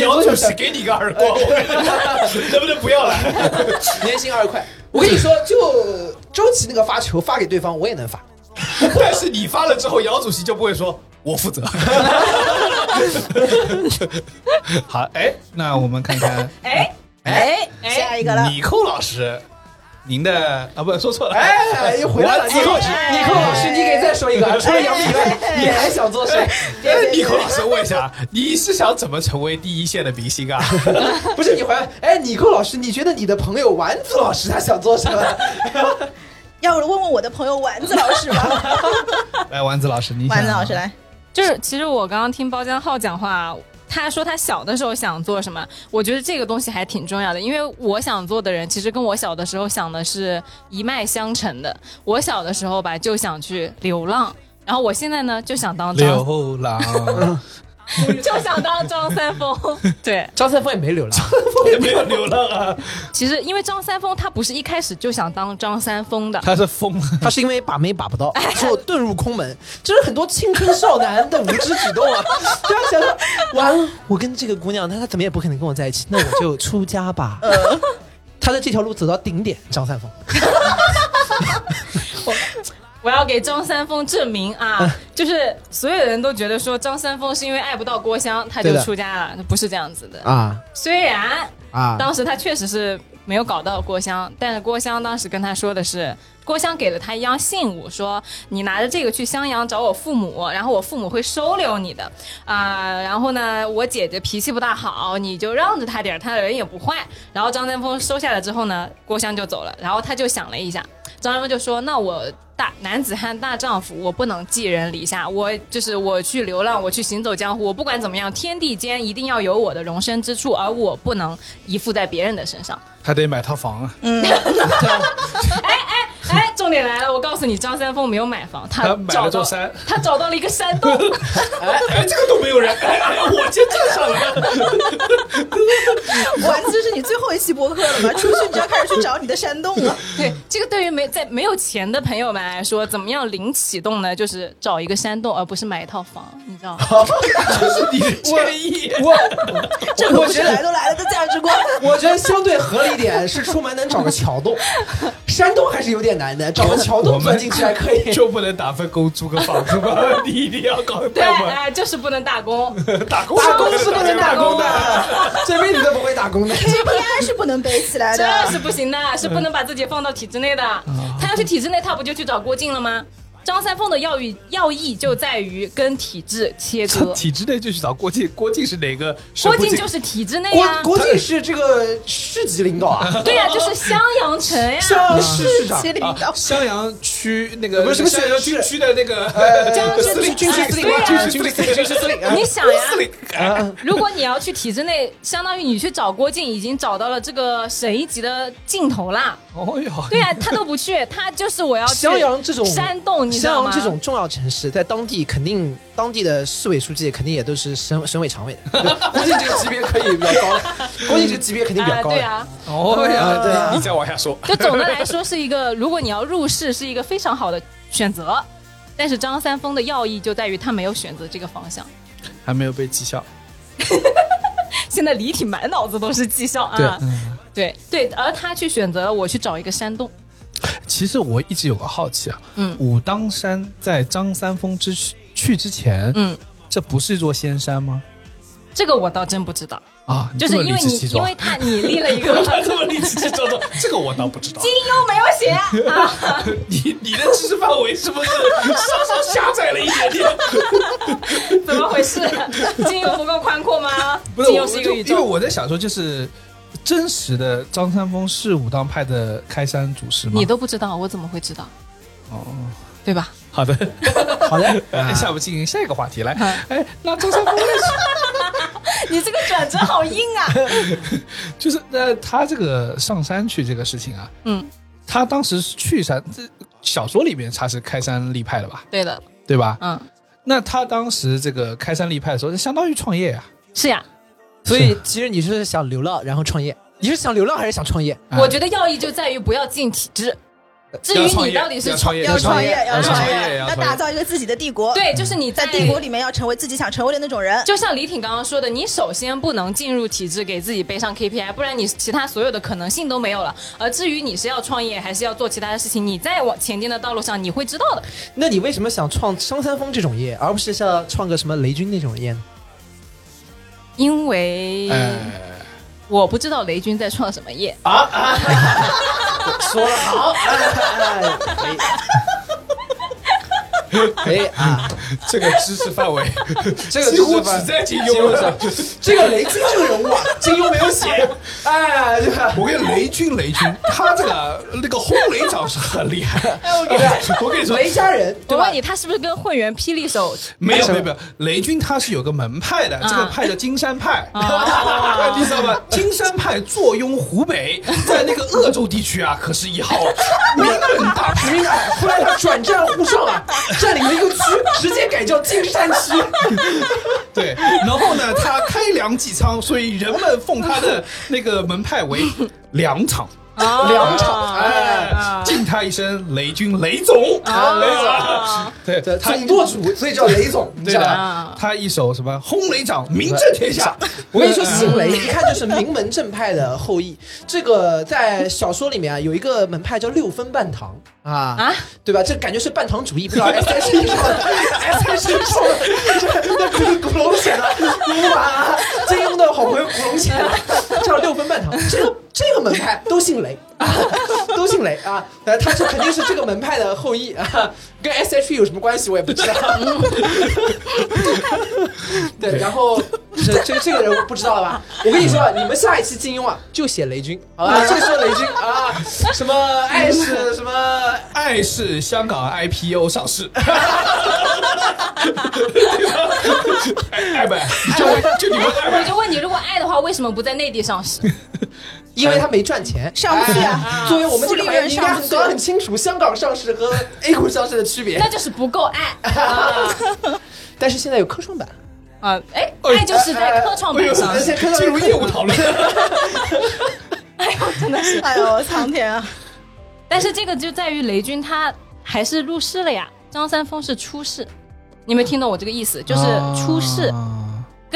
Speaker 1: 姚主席给你个耳光 能不能不要了？
Speaker 3: 年薪二十块。我跟你说，就周琦那个发球发给对方，我也能发。
Speaker 1: 但是你发了之后，姚主席就不会说我负责。好，哎，那我们看看
Speaker 2: 哎
Speaker 4: 哎，
Speaker 2: 哎
Speaker 4: 下一个了。
Speaker 1: 李寇老师，您的啊，不说错了，
Speaker 3: 哎，又回来了，
Speaker 1: 我
Speaker 3: 尼寇，尼克老师，你给再说一个，除了杨幂以外，你还想做谁？
Speaker 1: 哎，尼克老师问一下，你是想怎么成为第一线的明星啊？
Speaker 3: 不是你回来，哎，尼克老师，你觉得你的朋友丸子老师他想做什么？
Speaker 4: 要问问我的朋友丸子老师吗，
Speaker 1: 来，丸子老师，你想
Speaker 4: 丸子老师来，
Speaker 2: 就是其实我刚刚听包江浩讲话，他说他小的时候想做什么，我觉得这个东西还挺重要的，因为我想做的人其实跟我小的时候想的是一脉相承的。我小的时候吧就想去流浪，然后我现在呢就想当张，
Speaker 1: 流浪，
Speaker 2: 就想当张三丰。对，
Speaker 3: 张三丰也没流浪，张三丰
Speaker 1: 也没有流浪啊，
Speaker 2: 其实因为张三丰他不是一开始就想当张三丰的，
Speaker 1: 他是疯了。
Speaker 3: 他是因为把妹把不到，最后遁入空门，这是很多青春少男的无知举动啊！对啊，想说完了，我跟这个姑娘，她她怎么也不可能跟我在一起，那我就出家吧。他的这条路走到顶点，张三丰。
Speaker 2: 我要给张三丰证明啊，就是所有人都觉得说张三丰是因为爱不到郭襄他就出家了，不是这样子的。
Speaker 3: 啊。
Speaker 2: 虽然
Speaker 3: 啊。
Speaker 2: 当时他确实是没有搞到郭襄，但是郭襄当时跟他说的是，郭襄给了他一样信物，说你拿着这个去襄阳找我父母，然后我父母会收留你的。啊、然后呢，我姐姐脾气不大好，你就让着她点儿，她人也不坏。然后张三丰收下来之后呢，郭襄就走了，然后他就想了一下，张三丰就说：“那我大男子汉大丈夫，我不能寄人篱下，我就是我去流浪，我去行走江湖，我不管怎么样，天地间一定要有我的容身之处，而我不能依附在别人的身上。
Speaker 1: 还得买套房啊嗯！
Speaker 2: 哎，重点来了，我告诉你，张三丰没有买房，他
Speaker 1: 他买
Speaker 2: 找到
Speaker 1: 了座山
Speaker 2: 他找到了一个山洞。
Speaker 1: 哎，这个都没有人，哎，哎我先站上了。
Speaker 4: 丸子这是你最后一期播客了吗？出去你就要开始去找你的山洞了。
Speaker 2: 对，这个对于没在没有钱的朋友们来说，怎么样零启动呢？就是找一个山洞，而不是买一套房，你知道吗？
Speaker 1: 这是你的建议。
Speaker 3: 我
Speaker 4: 这可不是来都来了的价值观。
Speaker 3: 我觉得相对合理一点是出门能找个桥洞，山洞还是有点难的，找个桥洞钻进去还可以。
Speaker 5: 就不能打份工租个房子吗？你一定要搞
Speaker 2: 对，哎，就是不能打工。
Speaker 5: 打工，
Speaker 3: 打工是不能打工
Speaker 5: 的。
Speaker 3: 的，这辈子都不会打工的。
Speaker 4: KPI 是不能背起来的。
Speaker 2: 这是不行的，是不能把自己放到体制内的。他要去体制内，他不就去找郭靖了吗？张三丰的要义要义就在于跟体制切割。
Speaker 1: 体制内就去找郭靖，郭靖是哪个？
Speaker 2: 郭靖就是体制内
Speaker 3: 郭
Speaker 2: 呀，
Speaker 3: 郭靖是这个市级领导啊，
Speaker 2: 对呀，就是襄阳城呀。
Speaker 3: 像市市长
Speaker 4: 领导
Speaker 1: 啊，襄阳区那个
Speaker 3: 不是什么
Speaker 1: 襄阳
Speaker 3: 市
Speaker 1: 军区的那个
Speaker 2: 将
Speaker 1: 司令
Speaker 3: 军区司令军区司令军区司令啊
Speaker 2: 你想呀，如果你要去体制内，相当于你去找郭靖，已经找到了这个省一级的尽头啦。
Speaker 1: 哦哟，
Speaker 2: 对呀、他都不去，他就是我要去
Speaker 3: 襄阳这种
Speaker 2: 山洞，你知
Speaker 3: 襄
Speaker 2: 道吗？
Speaker 3: 阳这种重要城市，在当地肯定当地的市委书记肯定也都是省省委常委的。估计这个级别可以比较高的，郭靖这个级别肯定比较
Speaker 2: 啊，
Speaker 3: 高的。
Speaker 2: 对啊，
Speaker 1: 哦
Speaker 3: 呀对啊
Speaker 1: 你再往下说。
Speaker 2: 就总的来说是一个，如果你要入世，是一个非常好的选择。但是张三丰的要义就在于他没有选择这个方向。
Speaker 1: 还没有被绩效。
Speaker 2: 现在李挺满脑子都是绩效
Speaker 1: 对
Speaker 2: 啊，对对，而他去选择了我去找一个山洞，
Speaker 1: 其实我一直有个好奇啊，
Speaker 2: 嗯
Speaker 1: 武当山在张三丰之去去之前，
Speaker 2: 嗯，
Speaker 1: 这不是一座仙山吗？
Speaker 2: 这个我倒真不知道，
Speaker 1: 啊，
Speaker 2: 就是因为你因为他你立了一个
Speaker 1: 他这么理直气壮的，这个我倒不知道。
Speaker 2: 金庸没有写啊，
Speaker 1: 你你的知识范围是不是稍稍狭窄了一点点？
Speaker 2: 怎么回事？金庸不够宽阔吗？
Speaker 1: 不是，
Speaker 2: 金庸是一个宇宙
Speaker 1: 就因为。我在想说，就是真实的张三丰是武当派的开山祖师吗？
Speaker 2: 你都不知道，我怎么会知道？
Speaker 1: 哦，
Speaker 2: 对吧？
Speaker 1: 好的，
Speaker 3: 好的，
Speaker 1: 哎，下面进行下一个话题来。
Speaker 2: 嗯
Speaker 1: 哎，那张三丰为什
Speaker 2: 你这个转折好硬啊！
Speaker 1: 就是呃，他这个上山去这个事情啊，
Speaker 2: 嗯，
Speaker 1: 他当时是去山，这小说里面他是开山立派的吧，
Speaker 2: 对的，
Speaker 1: 对吧？
Speaker 2: 嗯，
Speaker 1: 那他当时这个开山立派的时候，就相当于创业啊、
Speaker 2: 是呀。
Speaker 3: 所以其实你是想流浪然后创业，你是想流浪还是想创业？
Speaker 1: 啊
Speaker 2: 我觉得要义就在于不要进体制。至于你到底是
Speaker 1: 要创业
Speaker 4: 要创业，
Speaker 1: 要
Speaker 4: 要创
Speaker 1: 创业
Speaker 4: 业，要打造一个自己的帝国。，
Speaker 2: 对，就是你
Speaker 4: 在帝国里面要成为自己想成为的那种人。
Speaker 2: 就像李挺刚刚说的，你首先不能进入体制，给自己背上 KPI，不然你其他所有的可能性都没有了。而至于你是要创业还是要做其他的事情，你在往前进的道路上，你会知道的。
Speaker 3: 那你为什么想创张三丰这种业，而不是像创个什么雷军那种业呢？
Speaker 2: 因为
Speaker 1: 哎，
Speaker 2: 我不知道雷军在创什么业，
Speaker 3: 啊啊！说的好，哎可以 啊，
Speaker 1: 这个知识范围
Speaker 3: 这个
Speaker 1: 几乎
Speaker 3: 知识
Speaker 1: 只在金
Speaker 3: 金庸
Speaker 1: 庸上
Speaker 3: 上。这个雷军这个人物啊，金庸没有写，哎？
Speaker 1: 我跟雷军，雷军，他这个那个轰雷掌是很厉害。
Speaker 2: 哎我跟你
Speaker 1: 我跟你说，
Speaker 3: 雷家人，
Speaker 2: 我问？你，他是不是跟混元霹雳手？
Speaker 1: 没有没有没有，雷军他是有个门派的，这个派叫金山派，
Speaker 2: 哦
Speaker 1: 你知道吧？金山派坐拥湖北，在那个鄂州地区啊，可是一号名门大派。
Speaker 3: 明白。后来他转战沪上啊，占领了一个区，直接改叫金山区。
Speaker 1: 对，然后呢，他开粮济仓，所以人们奉他的那个门派为粮场。
Speaker 3: 粮场
Speaker 1: 哎
Speaker 2: 啊，
Speaker 1: 敬他一声雷军雷总，
Speaker 2: 啊
Speaker 1: 雷总，对
Speaker 3: 对，
Speaker 1: 他
Speaker 3: 总舵主，所以叫雷总，你
Speaker 1: 对的
Speaker 3: 知道吧？
Speaker 2: 啊，
Speaker 1: 他一手什么轰雷掌，名震天下。
Speaker 3: 我跟你说，姓雷一看就是名门正派的后裔。这个在小说里面啊，有一个门派叫六分半堂啊，
Speaker 2: 啊？
Speaker 3: 对吧？这感觉是半堂主义，不知道 S H E 上的 S H E 上的，这 那古古龙写的，古马啊，金庸的好朋友古龙写的，叫六分半堂。这个这个门派都姓雷啊，都姓雷 啊，呃，他是肯定是这个门派的后裔啊，跟 S H E 有什么关系我也不知道。对，然后这这个这个人我不知道了吧？我跟你说，你们下一期金庸啊，就写雷军，好吧？就说雷军啊，什么爱是什么
Speaker 1: 爱是香港 IPO 上市，爱爱不爱？就就你们爱不爱？
Speaker 2: 我就问你，如果爱的话，为什么不在内地上市？
Speaker 3: 因为他没赚钱，
Speaker 4: 上不去啊
Speaker 3: 哎作为我们这个行业，应该搞很清楚香港上市和 A 股上市的区别
Speaker 2: 那。就是不够爱啊
Speaker 3: 但是现在有科创板，
Speaker 2: 啊！哎，爱就是在科创板上
Speaker 1: 进入业务讨论。
Speaker 2: 哎真的是。
Speaker 4: 哎呦，苍天啊！
Speaker 2: 但是这个就在于雷军他还是入市了呀，张三丰是出世。你有没有听懂我这个意思？就是出世，
Speaker 1: 啊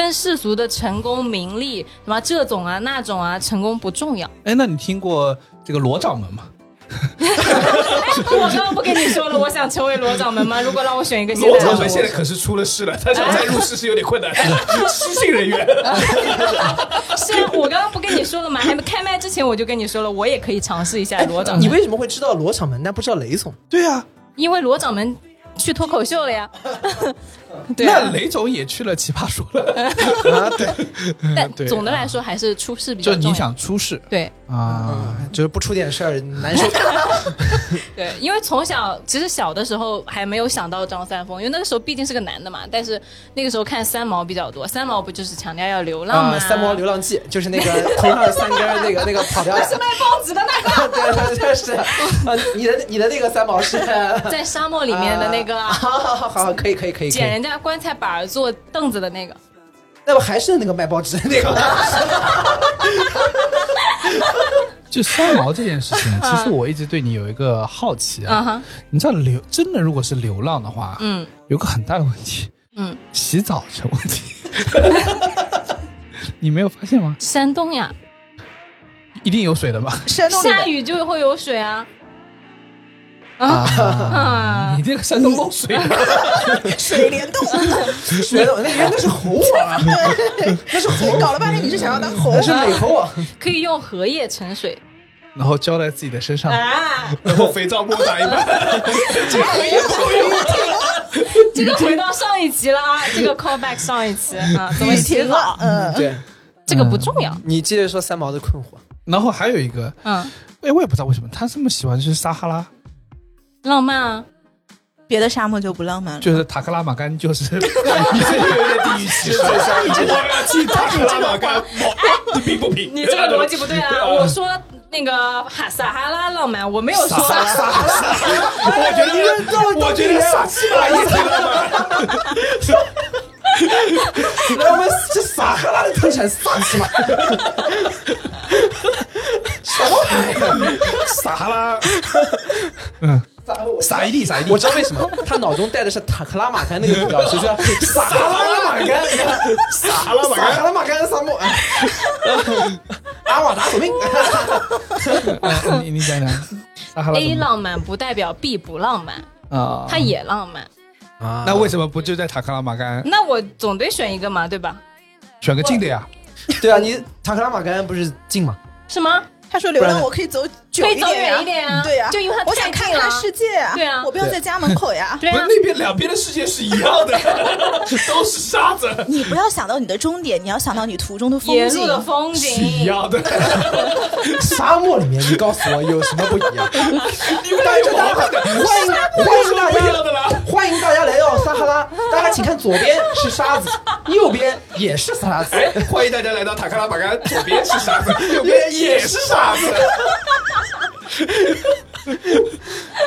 Speaker 2: 跟世俗的成功、名利什么这种啊、那种啊，成功不重要。
Speaker 1: 哎，那你听过这个罗掌门吗？
Speaker 2: 我刚刚不跟你说了，我想成为罗掌门吗？如果让我选一个现
Speaker 5: 罗掌门现在可是出了事了，他想再入世是有点困难，失信人员。
Speaker 2: 是啊，我刚刚不跟你说了吗？还没开麦之前我就跟你说了，我也可以尝试一下罗掌门，
Speaker 3: 你为什么会知道罗掌门，但不知道雷总？
Speaker 1: 对啊，
Speaker 2: 因为罗掌门去脱口秀了呀。对啊
Speaker 1: 那，雷总也去了奇葩说了，
Speaker 3: 啊，对，
Speaker 2: 但总的来说还是出事比较重要。
Speaker 1: 就你想出事
Speaker 2: 对
Speaker 1: 啊？
Speaker 3: 就是不出点事儿难受。
Speaker 2: 对，因为从小其实小的时候还没有想到张三丰，因为那个时候毕竟是个男的嘛。但是那个时候看三毛比较多，三毛不就是强调要流浪吗？
Speaker 3: 啊，三毛流浪记就是那个头上有三根那个那个跑掉的，
Speaker 2: 是卖报纸的那个，
Speaker 3: 对，对是啊，你的你的那个三毛是，
Speaker 2: 在沙漠里面的那个啊
Speaker 3: 好好好好，可以可以可以可以，
Speaker 2: 捡人家棺材板儿做凳子的那个。
Speaker 3: 那不还是那个卖报纸的 那个？
Speaker 1: 就三毛这件事情，其实我一直对你有一个好奇啊。你知道流真的如果是流浪的话，
Speaker 2: 嗯
Speaker 1: 有个很大的问题，
Speaker 2: 嗯，
Speaker 1: 洗澡成问题。你没有发现吗？
Speaker 2: 山东呀，
Speaker 1: 一定有水的吧？
Speaker 4: 山东
Speaker 2: 下雨就会有水啊。
Speaker 1: 啊，
Speaker 2: 啊
Speaker 1: 你，这个山东漏水了，
Speaker 4: 水帘洞，
Speaker 3: 水帘洞那原来是猴王啊，
Speaker 4: 那是猴，搞了半天你是想要当猴
Speaker 3: 那是美猴王。
Speaker 2: 可以用荷叶盛水
Speaker 1: 然后浇在自己的身上。
Speaker 2: 啊。
Speaker 5: 然后肥皂沫打一半，
Speaker 2: 这个回到上一集了啊，这个 call back 上一集啊，怎么洗
Speaker 4: 停了
Speaker 2: 澡？，
Speaker 4: 嗯，
Speaker 3: 对
Speaker 2: 这个不重要。
Speaker 3: 你接着说三毛的困惑。
Speaker 1: 然后还有一个，
Speaker 2: 嗯，
Speaker 1: 哎，我也不知道为什么他这么喜欢去撒哈拉，
Speaker 2: 浪漫啊，
Speaker 4: 别的沙漠就不浪漫了。
Speaker 1: 就是塔克拉玛干，就是
Speaker 5: 你这个有点地域歧视。我要去塔克拉玛干，你平不平？
Speaker 2: 你这个逻辑不对啊！我说那个哈撒哈拉浪漫，我没有说撒哈拉
Speaker 5: 我觉得，我觉得撒气巴拉也挺浪漫。
Speaker 3: 来，我们这撒哈拉的特产撒起嘛？
Speaker 5: 撒哈拉，
Speaker 1: 撒一地撒一地
Speaker 3: 我。知道为什么，他脑中带的是塔克拉玛干那个图标，就是撒哈拉玛干，
Speaker 5: 撒哈拉玛干
Speaker 3: 撒哈。拉玛干沙漠，哎阿瓦达索命。
Speaker 1: 嗯你你讲讲，撒哈拉怎
Speaker 2: A
Speaker 1: 么
Speaker 2: 浪漫不代表 B 不浪漫，
Speaker 1: 啊？
Speaker 2: 它也浪漫。
Speaker 3: 啊
Speaker 1: 那为什么不就在塔克拉玛干
Speaker 2: 那我总得选一个嘛，对吧？
Speaker 1: 选个近的呀？
Speaker 3: 对啊，你塔克拉玛干不是近吗？
Speaker 2: 是吗？
Speaker 4: 他说流浪我可以走久
Speaker 2: 可以走
Speaker 4: 一点呀
Speaker 2: 远一点啊
Speaker 4: 对呀，
Speaker 2: 就因为它
Speaker 4: 我想看看世界啊，
Speaker 2: 对啊
Speaker 4: 我不要在家门口呀。
Speaker 2: 对啊，
Speaker 5: 不是那边两边的世界是一样的，都是沙子，
Speaker 4: 你不要想到你的终点，你要想到你途中的风景。
Speaker 2: 沿路的风
Speaker 5: 是一
Speaker 2: 景。
Speaker 5: 样的。
Speaker 3: 沙漠里面，你告诉我有什么不一样？
Speaker 5: 你们俩有毛病的，
Speaker 3: 欢迎欢迎大家
Speaker 5: 的啦。
Speaker 3: 欢迎大家来到撒哈拉，大家请看左边是沙子，右边也是沙子。
Speaker 5: 哎，欢迎大家来到塔克拉玛干，左边是沙子，右边也是沙子。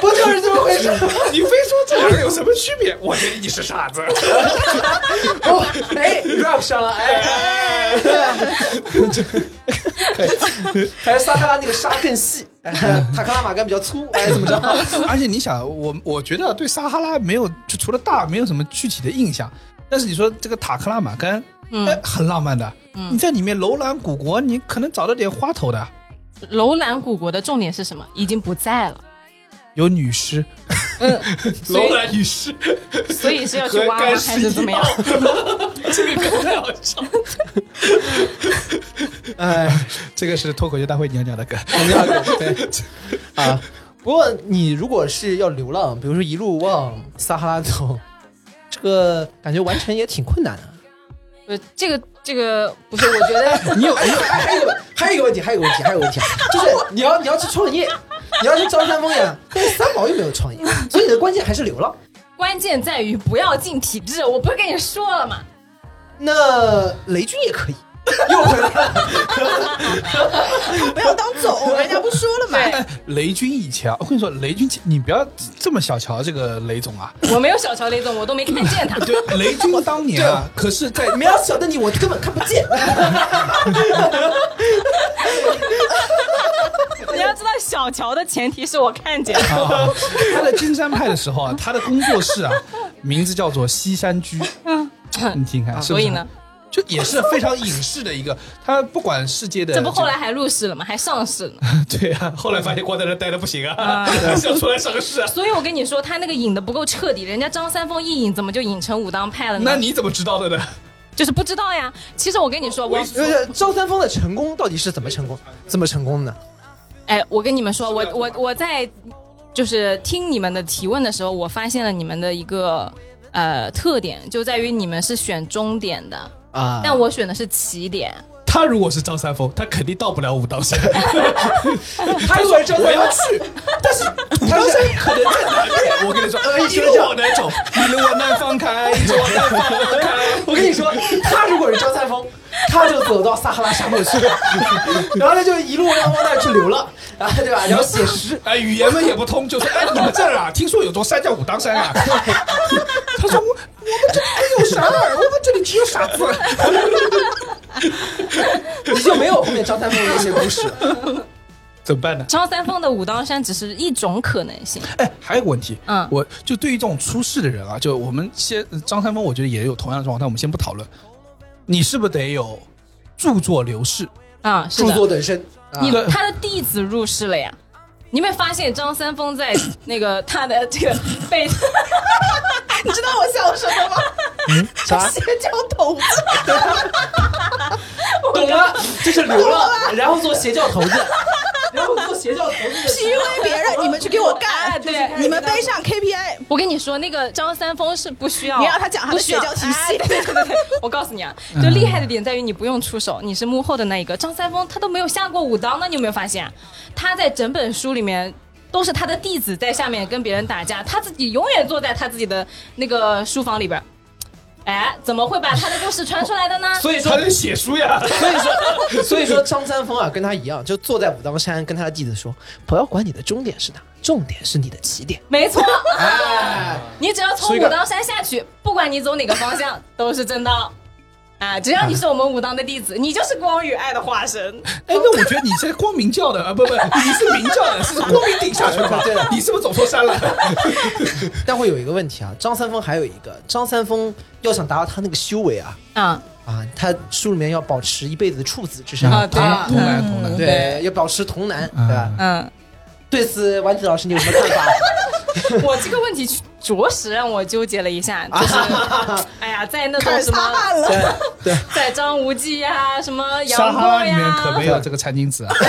Speaker 3: 不就是这么回事？
Speaker 5: 你非说这两个有什么区别？我觉得你是傻子。
Speaker 3: 哦，哎，rap 上了，哎，还是撒哈拉那个沙更细，哎塔克拉玛干比较粗，哎，怎么着？
Speaker 1: 而且你想，我我觉得对撒哈拉没有，就除了大没有什么具体的印象。但是你说这个塔克拉玛干，
Speaker 2: 嗯
Speaker 1: 哎，很浪漫的。你在里面楼兰古国，你可能找到点花头的，
Speaker 2: 楼兰古国的重点是什么？已经不在了，
Speaker 1: 有女尸，
Speaker 2: 嗯
Speaker 5: 楼兰女尸
Speaker 2: 所以是要去
Speaker 5: 和
Speaker 2: 挖吗？还是怎么样？
Speaker 5: 这个梗太好笑。
Speaker 3: 哎，
Speaker 1: 这个是脱口秀大会娘娘的梗。
Speaker 3: 肯定要有对 啊。不过你如果是要流浪，比如说一路往撒哈拉走，这个感觉完成也挺困难的。
Speaker 2: 呃，这个这个不是，我觉得
Speaker 3: 你有，你有还还有还有一个问题，还有一个问题，还有一个问题，就是你要你要去创业，你要去招三丰呀，但是三毛又没有创业，所以你的关键还是流浪。
Speaker 2: 关键在于不要进体制。我不是跟你说了吗？
Speaker 3: 那雷军也可以，又回来了。
Speaker 4: 不要当总，人家不说了嘛。
Speaker 2: 对，
Speaker 1: 雷军以前啊，我跟你说，雷军你不要这么小瞧这个雷总啊。
Speaker 2: 我没有小瞧雷总，我都没看见他。
Speaker 1: 对，雷军当年啊，可是在
Speaker 3: 没有小的你，我根本看不见。
Speaker 2: 你要知道，小乔的前提是我看见。
Speaker 1: 啊，他在金山派的时候啊，他的工作室啊，名字叫做西山居。你听看，
Speaker 2: 所以呢，
Speaker 1: 就也是非常影视的一个，他不管世界的，
Speaker 2: 这不后来还入市了吗？还上市了。
Speaker 1: 对啊，后来发现光在这待的不行啊，想出来上个市啊。
Speaker 2: 所以我跟你说，他那个引的不够彻底，人家张三丰一引，怎么就引成武当派了呢？
Speaker 1: 那你怎么知道的呢？
Speaker 2: 就是不知道呀。其实我跟你说，我
Speaker 3: 就是张三丰的成功到底是怎么成功？怎么成功的？
Speaker 2: 哎，我跟你们说，我我我在就是听你们的提问的时候，我发现了你们的一个呃特点，就在于你们是选终点的，
Speaker 3: 啊
Speaker 2: 但我选的是起点。
Speaker 1: 他如果是张三丰，他肯定到不了武当山。
Speaker 3: 他如果是张三
Speaker 1: 要去，但是武当山可能在南面。我跟你说，呃一路往南走，一路往南方开，一路往南方开。
Speaker 3: 我跟你说，他如果是张三丰，他就走到撒哈拉沙漠去了，然后他就一路要往那儿去流浪，啊，对吧？然后写诗，
Speaker 1: 哎，语言们也不通，就说哎，你们这儿啊，听说有座山叫武当山啊。他说们这没有啥儿，我们这里只有傻子。
Speaker 3: 你就没有后面张三丰的那些故事。
Speaker 1: 怎么办呢？
Speaker 2: 张三丰的武当山只是一种可能性。
Speaker 1: 哎，还有个问题，
Speaker 2: 嗯
Speaker 1: 我就对于这种出世的人啊，就我们先张三丰，我觉得也有同样的状况，但我们先不讨论。你是不是得有著作流逝？
Speaker 2: 啊，是
Speaker 3: 著，作等身，啊
Speaker 2: 你
Speaker 1: 对
Speaker 2: 他的弟子入世了呀。你有没有发现张三丰在那个他的这个被
Speaker 4: 你知道我笑什么吗？
Speaker 3: 啥？
Speaker 4: 邪教头子，
Speaker 3: 懂了，就是流浪，然后做邪教头子，然后做邪教头
Speaker 4: PUA 别人，你们去给我
Speaker 2: 哎
Speaker 4: 干，
Speaker 2: 对
Speaker 4: 你们背上 KPI。
Speaker 2: 我跟你说，那个张三丰是不需要，
Speaker 4: 你让他讲他的
Speaker 2: 不需要
Speaker 4: 邪教体系
Speaker 2: 哎对对对我告诉你啊，就厉害的点在于你不用出手，你是幕后的那一个。张三丰他都没有下过武当呢，你有没有发现？他在整本书里面。都是他的弟子在下面跟别人打架，他自己永远坐在他自己的那个书房里边儿。哎，怎么会把他的故事传出来的呢？
Speaker 3: 所以说
Speaker 1: 他，在写书呀。
Speaker 3: 所以说，所以说 张三丰啊，跟他一样，就坐在武当山，跟他的弟子说：“不要管你的终点是哪，重点是你的起点。
Speaker 2: 没错，
Speaker 3: 哎，
Speaker 2: 你只要从武当山下去，不管你走哪个方向，都是正道。啊，只要你是我们武当的弟子，你就是光与爱的化身。
Speaker 1: 哎，那我觉得你是光明教的啊，不不，你是明教的，是光明顶下去了吧？
Speaker 3: 对的
Speaker 1: 你是不是走错山了？
Speaker 3: 但会有一个问题啊，张三丰还有一个，张三丰要想达到他那个修为啊
Speaker 2: 啊，
Speaker 3: 啊，他书里面要保持一辈子的处子之身，
Speaker 2: 啊对啊
Speaker 1: 童男童男，
Speaker 3: 对，要保持童男，对吧？
Speaker 2: 嗯，
Speaker 3: 对此，丸子老师你有什么看法？
Speaker 2: 我这个问题着实让我纠结了一下，就是，哎呀，在那种什么。
Speaker 3: 对对，
Speaker 2: 在张无忌呀，什么杨过
Speaker 1: 呀里面可没
Speaker 2: 呀，
Speaker 1: 有这个餐巾纸啊。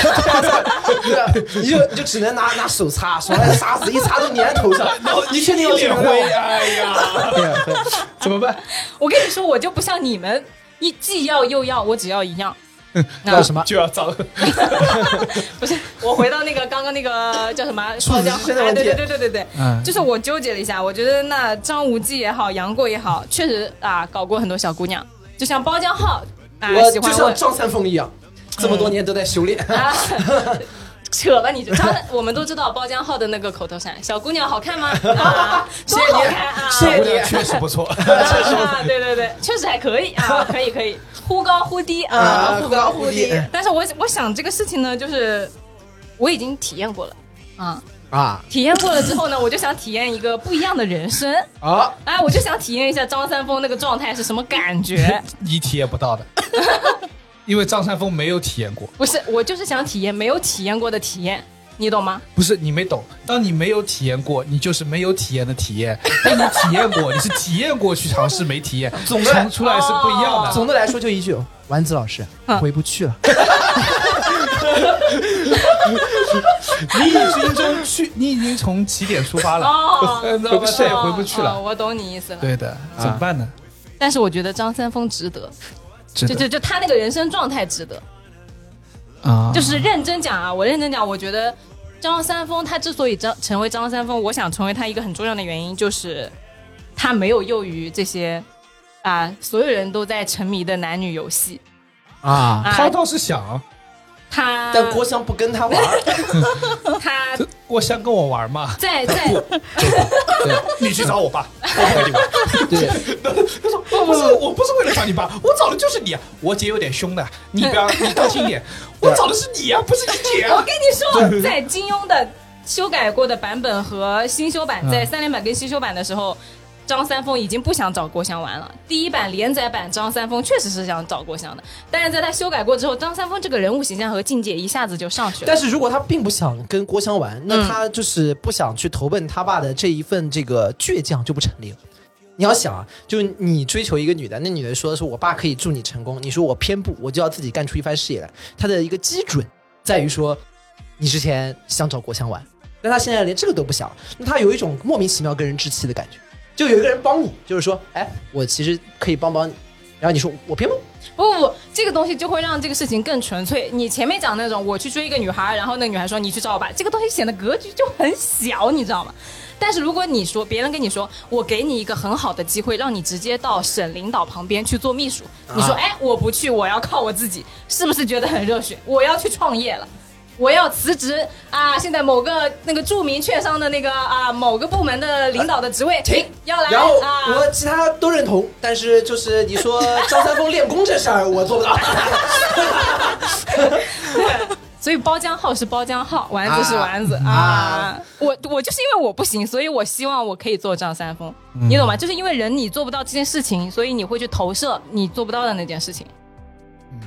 Speaker 3: 对啊，你就你就只能拿拿手擦，手来擦死，一擦都粘头上。然后你确定要这样
Speaker 1: 脸灰，哎呀，怎么办？
Speaker 2: 我跟你说，我就不像你们，一既要又要，我只要一样。
Speaker 3: 要什么？
Speaker 1: 就要脏。
Speaker 2: 不是，我回到那个刚刚那个叫什么
Speaker 3: 处子
Speaker 2: 包浆哎，对对对对对对，
Speaker 1: 嗯
Speaker 2: 就是我纠结了一下，我觉得那张无忌也好，杨过也好，确实啊搞过很多小姑娘，就像包浆浩啊
Speaker 3: 我就
Speaker 2: 喜欢就
Speaker 3: 像张三丰一样，这么多年都在修炼。
Speaker 2: 啊。扯吧你就，张我们都知道包浆浩的那个口头禅，小姑娘好看吗？啊，谢谢你看啊，
Speaker 3: 谢谢你
Speaker 1: 确实不错。
Speaker 2: 确实 啊，对对对，确实还可以啊，可以可以，忽高忽低啊，忽
Speaker 3: 高忽低
Speaker 2: 但是我我想这个事情呢，就是我已经体验过了啊，
Speaker 3: 啊
Speaker 2: 体验过了之后呢，我就想体验一个不一样的人生。
Speaker 3: 啊！
Speaker 2: 哎，我就想体验一下张三丰那个状态是什么感觉。
Speaker 1: 你体验不到的，因为张三丰没有体验过。
Speaker 2: 不是，我就是想体验没有体验过的体验，你懂吗？
Speaker 1: 不是你没懂，当你没有体验过，你就是没有体验的体验；当你体验过，你是体验过去尝试没体验，
Speaker 3: 总的
Speaker 1: 尝出来是不一样的。
Speaker 3: 总的来说就一句，丸子老师
Speaker 2: 嗯
Speaker 3: 回不去了。
Speaker 1: 你已经从去，你已经从起点出发了，
Speaker 2: 哦
Speaker 1: 回不再也回不去了。
Speaker 2: 哦我懂你意思了。
Speaker 1: 对的，怎么办呢？
Speaker 2: 但是我觉得张三丰，值得就就就他那个人生状态值得。
Speaker 1: 啊，
Speaker 2: 就是认真讲啊，我认真讲，我觉得张三丰他之所以张成为张三丰，我想成为他一个很重要的原因就是他没有囿于这些啊、所有人都在沉迷的男女游戏
Speaker 3: 啊！
Speaker 2: 啊，
Speaker 1: 他倒是想，
Speaker 2: 他
Speaker 3: 但郭襄不跟他玩儿，
Speaker 2: 他
Speaker 1: 郭襄跟我玩嘛？
Speaker 2: 在在
Speaker 5: 你去找我爸，我不跟你玩。
Speaker 3: 对，
Speaker 5: 他说我不是，我不是为了找你爸，我找的就是你啊！我姐有点凶的，你不要，你当心点。我找的是你啊，不是你姐啊！
Speaker 2: 我跟你说，在金庸的修改过的版本和新修版，
Speaker 1: 嗯
Speaker 2: 在三连版跟新修版的时候，张三丰已经不想找郭襄玩了。第一版连载版张三丰确实是想找郭襄的，但是在他修改过之后，张三丰这个人物形象和境界一下子就上去了。
Speaker 3: 但是如果他并不想跟郭襄玩，那他就是不想去投奔他爸的这一份这个倔强就不成立了。你要想啊，就你追求一个女的，那女的说的是我爸可以助你成功，你说我偏不，我就要自己干出一番事业来。他的一个基准在于说，你之前想找郭襄玩，但他现在连这个都不想，那他有一种莫名其妙跟人置气的感觉，就有一个人帮你，就是说，哎，我其实可以帮帮你，然后你说我偏不，
Speaker 2: 不不不，这个东西就会让这个事情更纯粹。你前面讲那种我去追一个女孩，然后那个女孩说你去找我吧，这个东西显得格局就很小，你知道吗？但是如果你说别人跟你说我给你一个很好的机会，让你直接到省领导旁边去做秘书，你说
Speaker 3: 啊
Speaker 2: 哎我不去，我要靠我自己，是不是觉得很热血？我要去创业了。我要辞职啊！现在某个那个著名券商的那个啊某个部门的领导的职位，
Speaker 3: 停
Speaker 2: 要来
Speaker 3: 然后
Speaker 2: 啊！
Speaker 3: 我其他都认同，但是就是你说张三丰练功这事儿，我做不到。
Speaker 2: 所以包浆号是包浆号，丸子是丸子
Speaker 3: 啊
Speaker 2: 啊！我我就是因为我不行，所以我希望我可以做张三丰，
Speaker 3: 嗯
Speaker 2: 你懂吗？就是因为人你做不到这件事情，所以你会去投射你做不到的那件事情。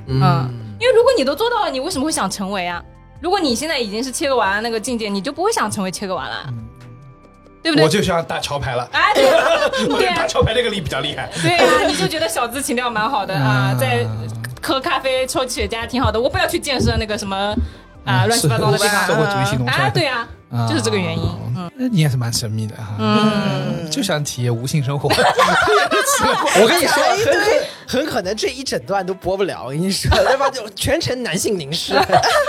Speaker 2: 嗯，因为如果你都做到了，你为什么会想成为啊？如果你现在已经是切个丸那个境界，你就不会想成为切个丸了，对不对？
Speaker 5: 我就想打桥牌了，
Speaker 2: 哎，对。啊
Speaker 5: 我
Speaker 2: 对啊。
Speaker 5: 打桥牌那个力比较厉害。
Speaker 2: 对啊，你就觉得小资情调蛮好的 啊，在喝咖啡抽雪茄挺好的，我不要去建设那个什么啊乱七八糟的地
Speaker 1: 社会主义行动
Speaker 2: 啊，
Speaker 1: 圈。
Speaker 2: 对啊，就是这个原因。嗯。
Speaker 1: 那你也是蛮神秘的哈，
Speaker 2: 嗯，
Speaker 1: 就想体验无性生活。
Speaker 3: 我跟你说，很可能这一整段都播不了。我跟你说，对吧？就全程男性凝视。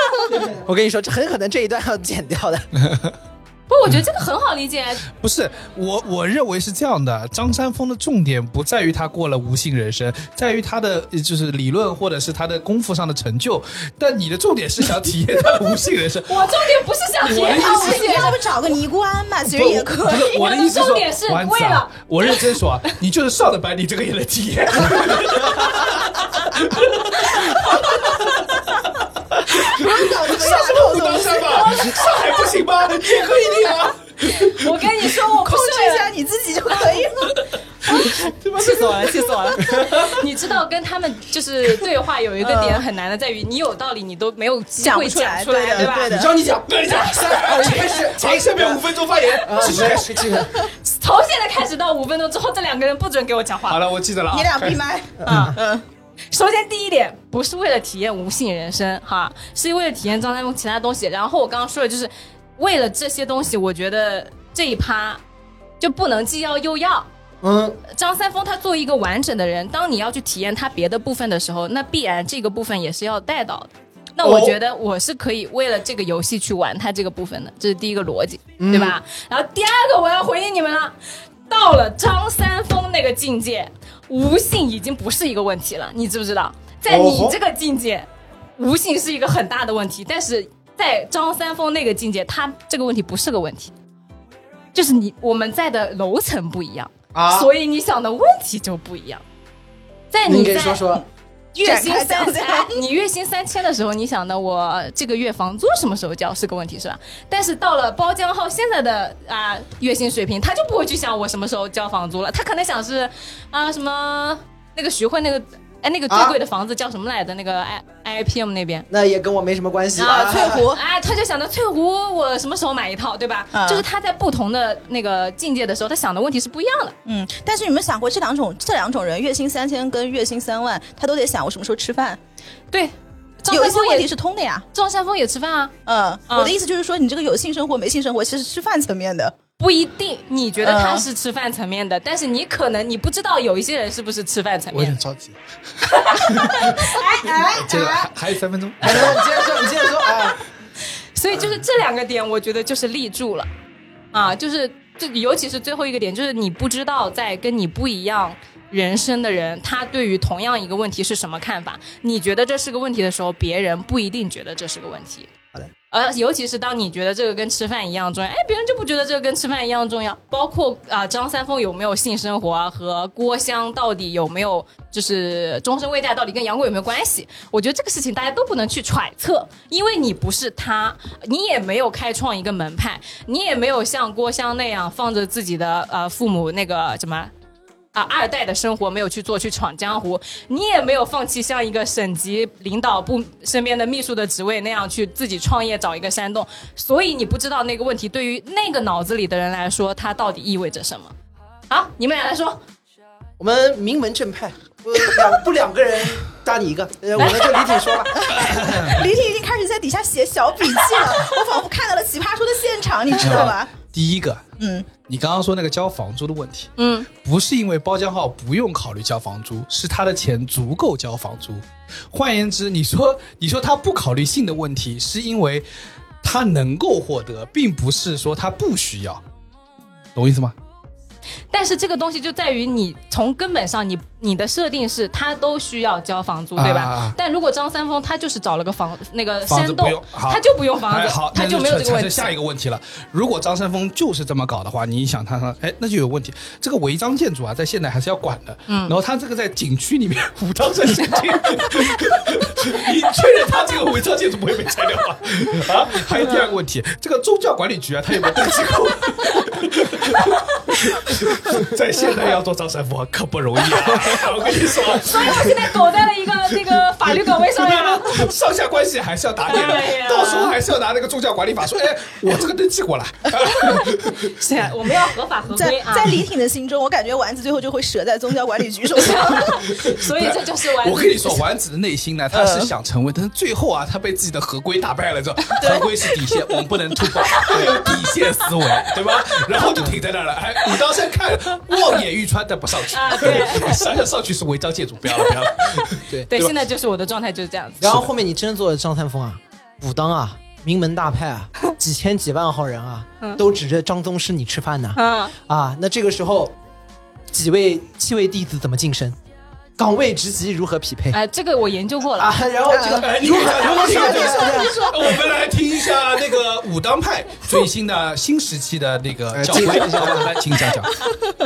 Speaker 3: 我跟你说，这很可能这一段要剪掉的。
Speaker 2: 不，我觉得这个很好理解。
Speaker 1: 不是我，我认为是这样的。张三丰的重点不在于他过了无性人生，在于他的呃就是理论或者是他的功夫上的成就。但你的重点是想体验他的无性人生。
Speaker 2: 我重点不是想体验他无
Speaker 4: 你
Speaker 2: 性
Speaker 4: 要不找个尼姑庵吧，其实也可以。
Speaker 1: 不是我的意思
Speaker 2: 重点是为了
Speaker 1: 啊，我认真说啊，你就是上了班，你这个也能体验。
Speaker 5: 上什么武当山吧？上海不行吗？也可以的啊。
Speaker 2: 我跟你说，我
Speaker 4: 控制一下你自己就可以了。
Speaker 2: 气死我了，气死我了！你知道跟他们就是对话有一个点很难的，在于你有道理，你都没有机会
Speaker 4: 讲出
Speaker 2: 来，
Speaker 4: 对的对的
Speaker 3: 你知道你讲，
Speaker 5: 那你讲，三二一开始，从，下面五分钟发言，
Speaker 3: 啊，
Speaker 5: 继续
Speaker 3: 继续。
Speaker 2: 从现在开始到五分钟之后，这两个人不准给我讲话
Speaker 5: 好。了，我记得了啊。
Speaker 4: 你俩闭麦。
Speaker 2: 啊，嗯。首先，第一点不是为了体验无性人生哈，是为了体验张三丰其他东西。然后我刚刚说的就是为了这些东西，我觉得这一趴就不能既要又要。
Speaker 3: 嗯，
Speaker 2: 张三丰他作为一个完整的人，当你要去体验他别的部分的时候，那必然这个部分也是要带到的。那我觉得我是可以为了这个游戏去玩他这个部分的，这是第一个逻辑，对吧？然后第二个我要回应你们了，到了张三丰那个境界，无性已经不是一个问题了，你知不知道？在你这个境界，无性是一个很大的问题，但是在张三丰那个境界，他这个问题不是个问题，就是你我们在的楼层不一样。
Speaker 3: 啊，
Speaker 2: 所以你想的问题就不一样。在
Speaker 3: 你
Speaker 2: 在
Speaker 3: 说说，
Speaker 2: 月薪三
Speaker 4: 讲讲
Speaker 2: 哎，你月薪三千的时候，你想的我这个月房租什么时候交是个问题是吧？但是到了包浆浩现在的啊、月薪水平，他就不会去想我什么时候交房租了，他可能想是啊什么那个徐汇那个哎那个最
Speaker 3: 啊
Speaker 2: 贵的房子叫什么来着？那个 I I P M 那边。
Speaker 3: 那也跟我没什么关系
Speaker 2: 啊，
Speaker 4: 翠湖
Speaker 2: 哎，他就想着翠湖，我什么时候买一套，对吧？
Speaker 4: 嗯
Speaker 2: 就是他在不同的那个境界的时候，他想的问题是不一样的。
Speaker 4: 嗯，但是你们想过这两种这两种人，月薪三千跟月薪三万，他都得想我什么时候吃饭，
Speaker 2: 对，张
Speaker 4: 有一些问题是通的呀。
Speaker 2: 张三丰也吃饭啊，
Speaker 4: 嗯，
Speaker 2: 嗯
Speaker 4: 我的意思就是说，你这个有性生活没性生活，其实吃饭层面的。
Speaker 2: 不一定。你觉得他
Speaker 4: 嗯
Speaker 2: 是吃饭层面的，但是你可能你不知道有一些人是不是吃饭层面
Speaker 1: 我有点。着急。这个还还有三分钟。
Speaker 3: 哎，那你接着说，你接着说啊。
Speaker 2: 所以就是这两个点，我觉得就是立住了，啊，就是这尤其是最后一个点，就是你不知道在跟你不一样。人生的人，他对于同样一个问题是什么看法？你觉得这是个问题的时候，别人不一定觉得这是个问题。呃，尤其是当你觉得这个跟吃饭一样重要，哎，别人就不觉得这个跟吃饭一样重要。包括啊、张三丰有没有性生活，和郭襄到底有没有就是终身未嫁，到底跟杨过有没有关系？我觉得这个事情大家都不能去揣测，因为你不是他，你也没有开创一个门派，你也没有像郭襄那样放着自己的呃父母那个什么。啊，二代的生活没有去做，去闯江湖，你也没有放弃像一个省级领导部身边的秘书的职位那样去自己创业找一个山洞，所以你不知道那个问题对于那个脑子里的人来说，它到底意味着什么。好，你们俩来说，
Speaker 3: 我们名门正派，不两不两个人 搭你一个，呃，我们就李挺说吧。
Speaker 4: 李挺已经开始在底下写小笔记了，我仿佛看到了奇葩说的现场，你知道吧？
Speaker 1: 第一个，
Speaker 4: 嗯，
Speaker 1: 你刚刚说那个交房租的问题，
Speaker 2: 嗯，
Speaker 1: 不是因为包浆号不用考虑交房租，是他的钱足够交房租。换言之，你说你说他不考虑性的问题，是因为他能够获得，并不是说他不需要，懂我意思吗？
Speaker 2: 但是这个东西就在于你从根本上你，你的设定是他都需要交房租，对吧？但如果张三丰他就是找了个房那个山洞他就不用房子，
Speaker 1: 哎好，
Speaker 2: 他就没有这个问题。
Speaker 1: 下一个问题了。如果张三丰就是这么搞的话，你想他说，哎，那就有问题。这个违章建筑啊，在现在还是要管的。嗯，然后他这个在景区里面武当山仙境，你确认他这个违章建筑不会被拆掉吗？啊，还有第二个问题，这个宗教管理局啊，他有没有登记过？在现在要做张三丰可不容易啊！我跟你说，
Speaker 2: 所以我现在苟在了一个那个法律岗位上呀。
Speaker 1: 上下关系还是要打点的到时候还是要拿那个宗教管理法说，哎，我这个登记过了。
Speaker 2: 是啊，我们要合法合
Speaker 4: 在
Speaker 2: 规啊。
Speaker 4: 在李挺的心中，我感觉丸子最后就会折在宗教管理局手上。
Speaker 2: 所以这就是丸子。
Speaker 1: 我跟你说，丸子的内心呢，他是想成为，但是最后啊，他被自己的合规打败了之后，合规是底线，我们不能突破，要有底线思维，对吧？然后就停在那儿了。哎，武当山看望眼欲穿，但不上去。
Speaker 2: 啊 对
Speaker 1: 想想上去是违章建筑，不要了，不要了。
Speaker 3: 对，
Speaker 2: 对，现在就是我的状态就是这样子。
Speaker 3: 然后后面你真做了张三丰啊，武当啊，名门大派啊，几千几万号人啊，都指着张宗师你吃饭呢。
Speaker 2: 嗯，
Speaker 3: 啊，那这个时候几位七位弟子怎么晋升？岗位职级如何匹配？
Speaker 2: 哎，这个我研究过了。
Speaker 3: 啊，然后这个
Speaker 1: 哎，你
Speaker 3: 如何
Speaker 1: 看，
Speaker 3: 如何？
Speaker 1: 我们来听一下那个武当派最新的新时期的那个教规，
Speaker 3: 哎这个
Speaker 1: 好吧来，请讲讲。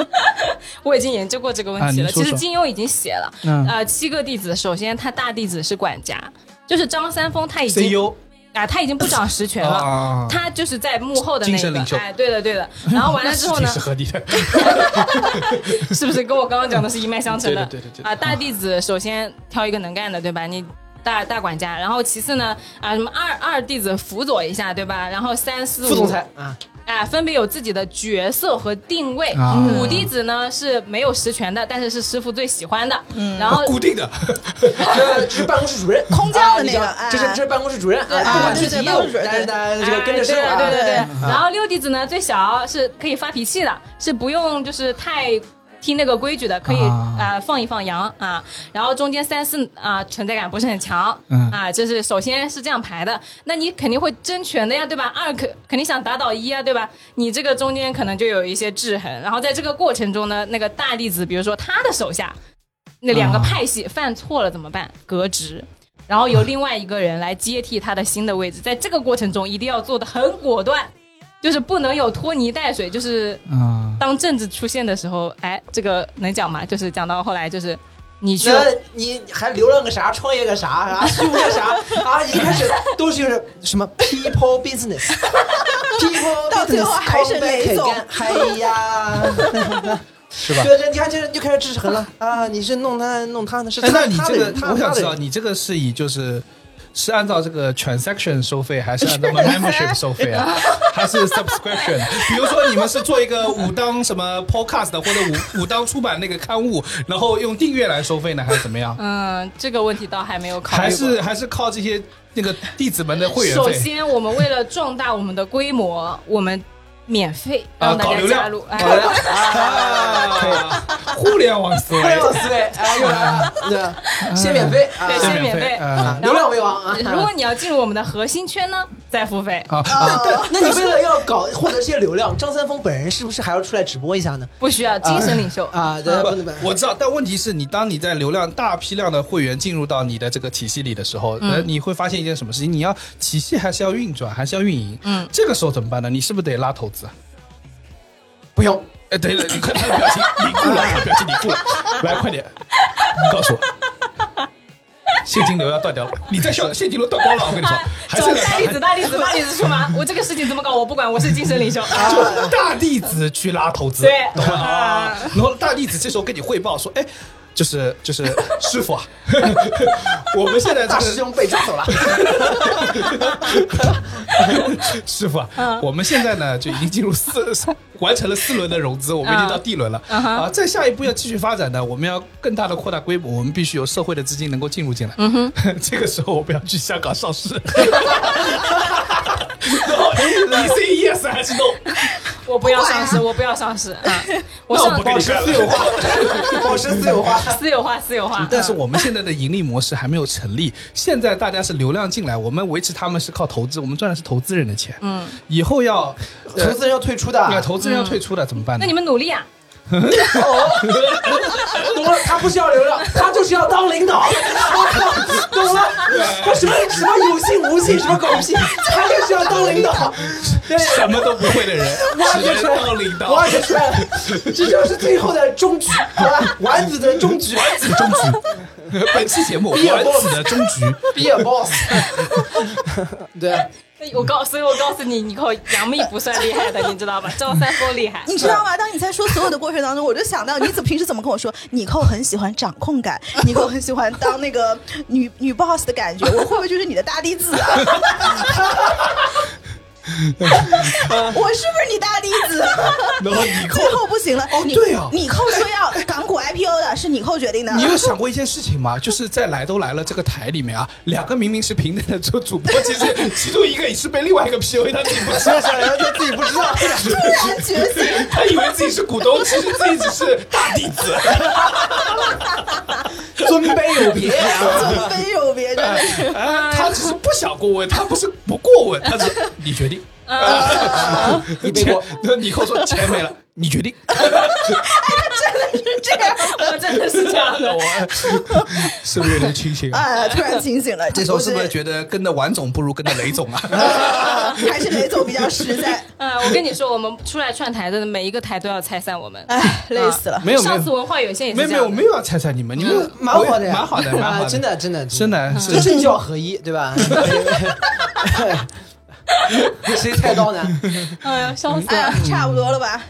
Speaker 2: 我已经研究过这个问题了。
Speaker 1: 啊说说
Speaker 2: 其实金庸已经写了，
Speaker 1: 嗯
Speaker 2: 呃，七个弟子，首先他大弟子是管家，就是张三丰，他已经
Speaker 1: CEO
Speaker 2: 啊，他已经不掌实权了。
Speaker 1: 啊，
Speaker 2: 他就是在幕后的那个哎，对的对的。然后完了之后呢
Speaker 1: 是，合理的。
Speaker 2: 是不是跟我刚刚讲的是一脉相承的？
Speaker 1: 对对对对对
Speaker 2: 啊，大弟子首先挑一个能干的，对吧？你大大管家，然后其次呢，啊，什么二二弟子辅佐一下，对吧？然后三四五
Speaker 3: 副总裁啊，
Speaker 2: 啊，分别有自己的角色和定位。
Speaker 1: 啊
Speaker 2: 五弟子呢是没有实权的，但是是师傅最喜欢的。嗯，然后
Speaker 1: 固定的，
Speaker 3: 这是办公室主任，
Speaker 4: 空降的那个
Speaker 3: 这是这是办公室主任啊，
Speaker 4: 对
Speaker 3: 不管
Speaker 4: 啊对对
Speaker 3: 具体业务
Speaker 4: 办公室主任
Speaker 3: 但是呢，这个跟着
Speaker 2: 哎
Speaker 3: 师傅啊，
Speaker 2: 对对对然后六弟子呢，最小是可以发脾气的，是不用就是太。听那个规矩的，可以
Speaker 1: 啊
Speaker 2: 放一放羊啊，然后中间三四啊、存在感不是很强，
Speaker 1: 嗯
Speaker 2: 啊，这是首先是这样排的，那你肯定会争权的呀，对吧？二肯肯定想打倒一啊，对吧？你这个中间可能就有一些制衡，然后在这个过程中呢，那个大弟子，比如说他的手下那两个
Speaker 1: 啊
Speaker 2: 派系犯错了怎么办？革职。然后由另外一个人来接替他的新的位置，在这个过程中一定要做的很果断，就是不能有拖泥带水。就是
Speaker 1: 啊，
Speaker 2: 当政治出现的时候，哎，这个能讲吗？就是讲到后来，就是你去
Speaker 3: 那你还流浪个啥，创业个啥啊，虚无个啥啊？一开始都是就是什么 people business，people
Speaker 4: 到最后还是雷总
Speaker 3: 哎呀，
Speaker 1: 是吧？
Speaker 3: 对对，你看这就开始制衡了啊！你是弄他弄他的，是
Speaker 1: 那你这个我想知道，你这个是以就是是按照这个 transaction 收费，还是按照 membership 收费啊？还是 subscription？比如说你们是做一个武当什么 podcast 或者武 武当出版那个刊物，然后用订阅来收费呢，还是怎么样？
Speaker 2: 嗯，这个问题倒还没有考虑。
Speaker 1: 还是还是靠这些那个弟子们的会员费？
Speaker 2: 首先，我们为了壮大我们的规模，我们免费
Speaker 5: 啊
Speaker 2: 让大家
Speaker 5: 搞流量
Speaker 2: 加入。
Speaker 5: 互联网思维
Speaker 3: 互联，网思维，哎，又来了，对，先免费啊
Speaker 2: 对，
Speaker 5: 先
Speaker 2: 先免费。
Speaker 3: 流量为王啊。
Speaker 2: 如果你要进入我们的核心圈呢，再付费。
Speaker 5: 啊，
Speaker 3: 对，那你为了要搞获得这些流量，张三丰本人是不是还要出来直播一下呢？
Speaker 2: 不需要精神领袖。
Speaker 3: 啊，对，不
Speaker 1: 我知道，但问题是你当你在流量大批量的会员进入到你的这个体系里的时候，呃，你会发现一件什么事情？你要体系还是要运转，还是要运营？
Speaker 2: 嗯，
Speaker 1: 这个时候怎么办呢？你是不是得拉投资啊？
Speaker 3: 不用。
Speaker 1: 哎，等一等，你看他的表情凝固了，他表情凝固了，来快点，告诉我，现金流要断掉了，你在笑，现金流断光了，我跟你说，还是
Speaker 2: 大弟 子，大弟子，大弟子出马！我这个事情怎么搞？我不管，我是精神领袖。
Speaker 1: 就大弟子去拉投资，
Speaker 2: 对？
Speaker 1: 然后大弟子这时候跟你汇报说，哎。就是就是 师傅啊，我们现在这
Speaker 3: 大
Speaker 1: 个
Speaker 3: 师兄被抓走了，
Speaker 1: 师傅啊，我们现在呢就已经进入四完成了四轮的融资，我们已经到 D 轮了啊。再下一步要继续发展呢，我们要更大的扩大规模，我们必须有社会的资金能够进入进来。嗯哼，这个时候我们要去香港上市。你 say yes 还是 no？
Speaker 2: 我不要上市，我不要上市啊！我上
Speaker 1: 那我不跟你干了。
Speaker 3: 私有化，保持私有化。
Speaker 2: 私有化，私有化。
Speaker 1: 但是我们现在的盈利模式还没有成立，现在大家是流量进来，我们维持他们是靠投资，我们赚的是投资人的钱。嗯，以后要
Speaker 3: 投资人要退出的，
Speaker 1: 那投资人要退出了怎么办呢
Speaker 2: 那你？们努力啊！
Speaker 3: 懂了，他不需要流量，他就是要当领导。懂了，他什么什么有信无信，什么狗屁，他就是要当领导。
Speaker 1: 什么都不会的人，
Speaker 3: 挖掘出来
Speaker 1: 当领导。
Speaker 3: 挖掘出来了，这就是最后的终局，好吧？丸子的终局，丸子
Speaker 1: 终局。本期节目丸子的终局
Speaker 3: ，，Be a boss。对，
Speaker 2: 我告，所以我告诉你，你靠杨幂不算厉害的，你知道吧？赵三丰厉害。
Speaker 4: 你知道吗？当你在说所有的过程当中，我就想到你怎平时怎么跟我说，你扣很喜欢掌控感，你扣很喜欢当那个女女 boss 的感觉，我会不会就是你的大弟子啊？我是不是你大弟子？
Speaker 1: 然后你扣
Speaker 4: 最后不行了，
Speaker 1: 哦
Speaker 4: 你
Speaker 1: 对啊
Speaker 4: 你扣说要 港股 IPO 的，是你扣决定的。
Speaker 1: 你有想过一件事情吗？就是在来都来了这个台里面啊，两个明明是平等的做主播，其实其中一个也是被另外一个 PUA，他自己不知道，
Speaker 3: 然后他自己不知道。
Speaker 4: 突然觉醒，
Speaker 1: 他以为自己是股东，其实自己只是大弟子。
Speaker 3: 尊卑有别。
Speaker 4: 尊卑有别，真的是。
Speaker 1: 啊，他只是不想过问，他不是不过问，他是你决定。
Speaker 3: 你别过，
Speaker 1: 那你后说钱没了，你决定。
Speaker 4: 这样，
Speaker 2: 我真的是这样的。
Speaker 1: 我是不是有点清醒？
Speaker 4: 啊，突然清醒了。
Speaker 1: 这时候是不是
Speaker 4: 得
Speaker 1: 觉得跟着王总不如跟着雷总啊？
Speaker 4: 还是雷总比较实在？
Speaker 2: 啊，我跟你说，我们出来串台的每一个台都要拆散我们。
Speaker 4: 哎，累死了。
Speaker 1: 没有没
Speaker 2: 上次
Speaker 1: 有
Speaker 2: 文化有限也是
Speaker 1: 没有没有，没有要拆散你们，你们
Speaker 3: 蛮好的呀，
Speaker 1: 蛮好的，蛮好
Speaker 3: 啊
Speaker 1: 的，
Speaker 3: 真的真的
Speaker 1: 真的是
Speaker 3: 这政教合一，对吧？谁菜刀呢？
Speaker 2: 哎呀，笑死
Speaker 4: 哎呀
Speaker 2: 了！，
Speaker 4: 差不多了吧？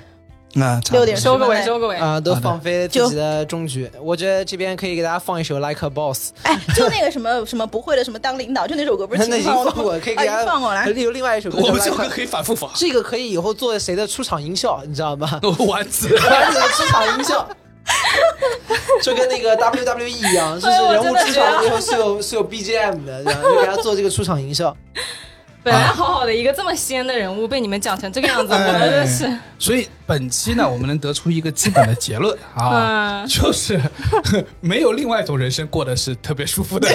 Speaker 1: 那
Speaker 4: 六点
Speaker 2: 收个尾，收个尾。
Speaker 3: 啊，都放飞自己的终局。我觉得这边可以给大家放一首《Like a Boss》，
Speaker 4: 哎，就那个什么什么不会的什么当领导，就那首歌不是
Speaker 3: 那已经
Speaker 4: 放
Speaker 3: 放过，可以给大家
Speaker 4: 啊放过来。
Speaker 3: 有另外一首歌《
Speaker 1: 我们这
Speaker 3: Like
Speaker 1: 个可以反复放。
Speaker 3: 这个可以以后做谁的出场音效，你知道吗？
Speaker 1: 丸子，
Speaker 3: 丸子的出场音效。就跟那个 WWE 一样，就是人物出场以后是有是有 BGM 的，然后就给他做这个出场音效。
Speaker 2: 本来好好的一个这么仙的人物，被你们讲成这个样子，我真的是。
Speaker 1: 所以本期呢，我们能得出一个基本的结论啊，
Speaker 2: 嗯
Speaker 1: 就是没有另外一种人生过得是特别舒服的，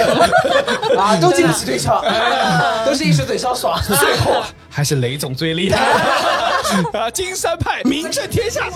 Speaker 3: 啊，都经不起推敲，都是一时嘴上爽。
Speaker 1: 最后啊还是雷总最厉害啊！金山派名震天下。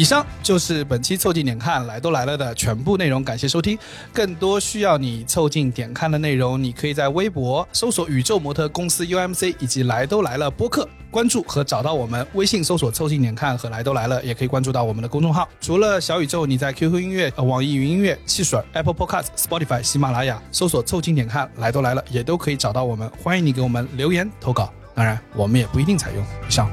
Speaker 1: 以上就是本期凑近点看来都来了的全部内容，感谢收听。更多需要你凑近点看的内容，你可以在微博搜索“宇宙模特公司 UMC” 以及“来都来了”播客。关注和找到我们，微信搜索“凑近点看”和“来都来了”，也可以关注到我们的公众号。除了小宇宙，你在 QQ 音乐、网易云音乐、汽水、Apple Podcast、Spotify、喜马拉雅搜索“凑近点看”来都来了，也都可以找到我们。欢迎你给我们留言投稿，当然我们也不一定采用。以上。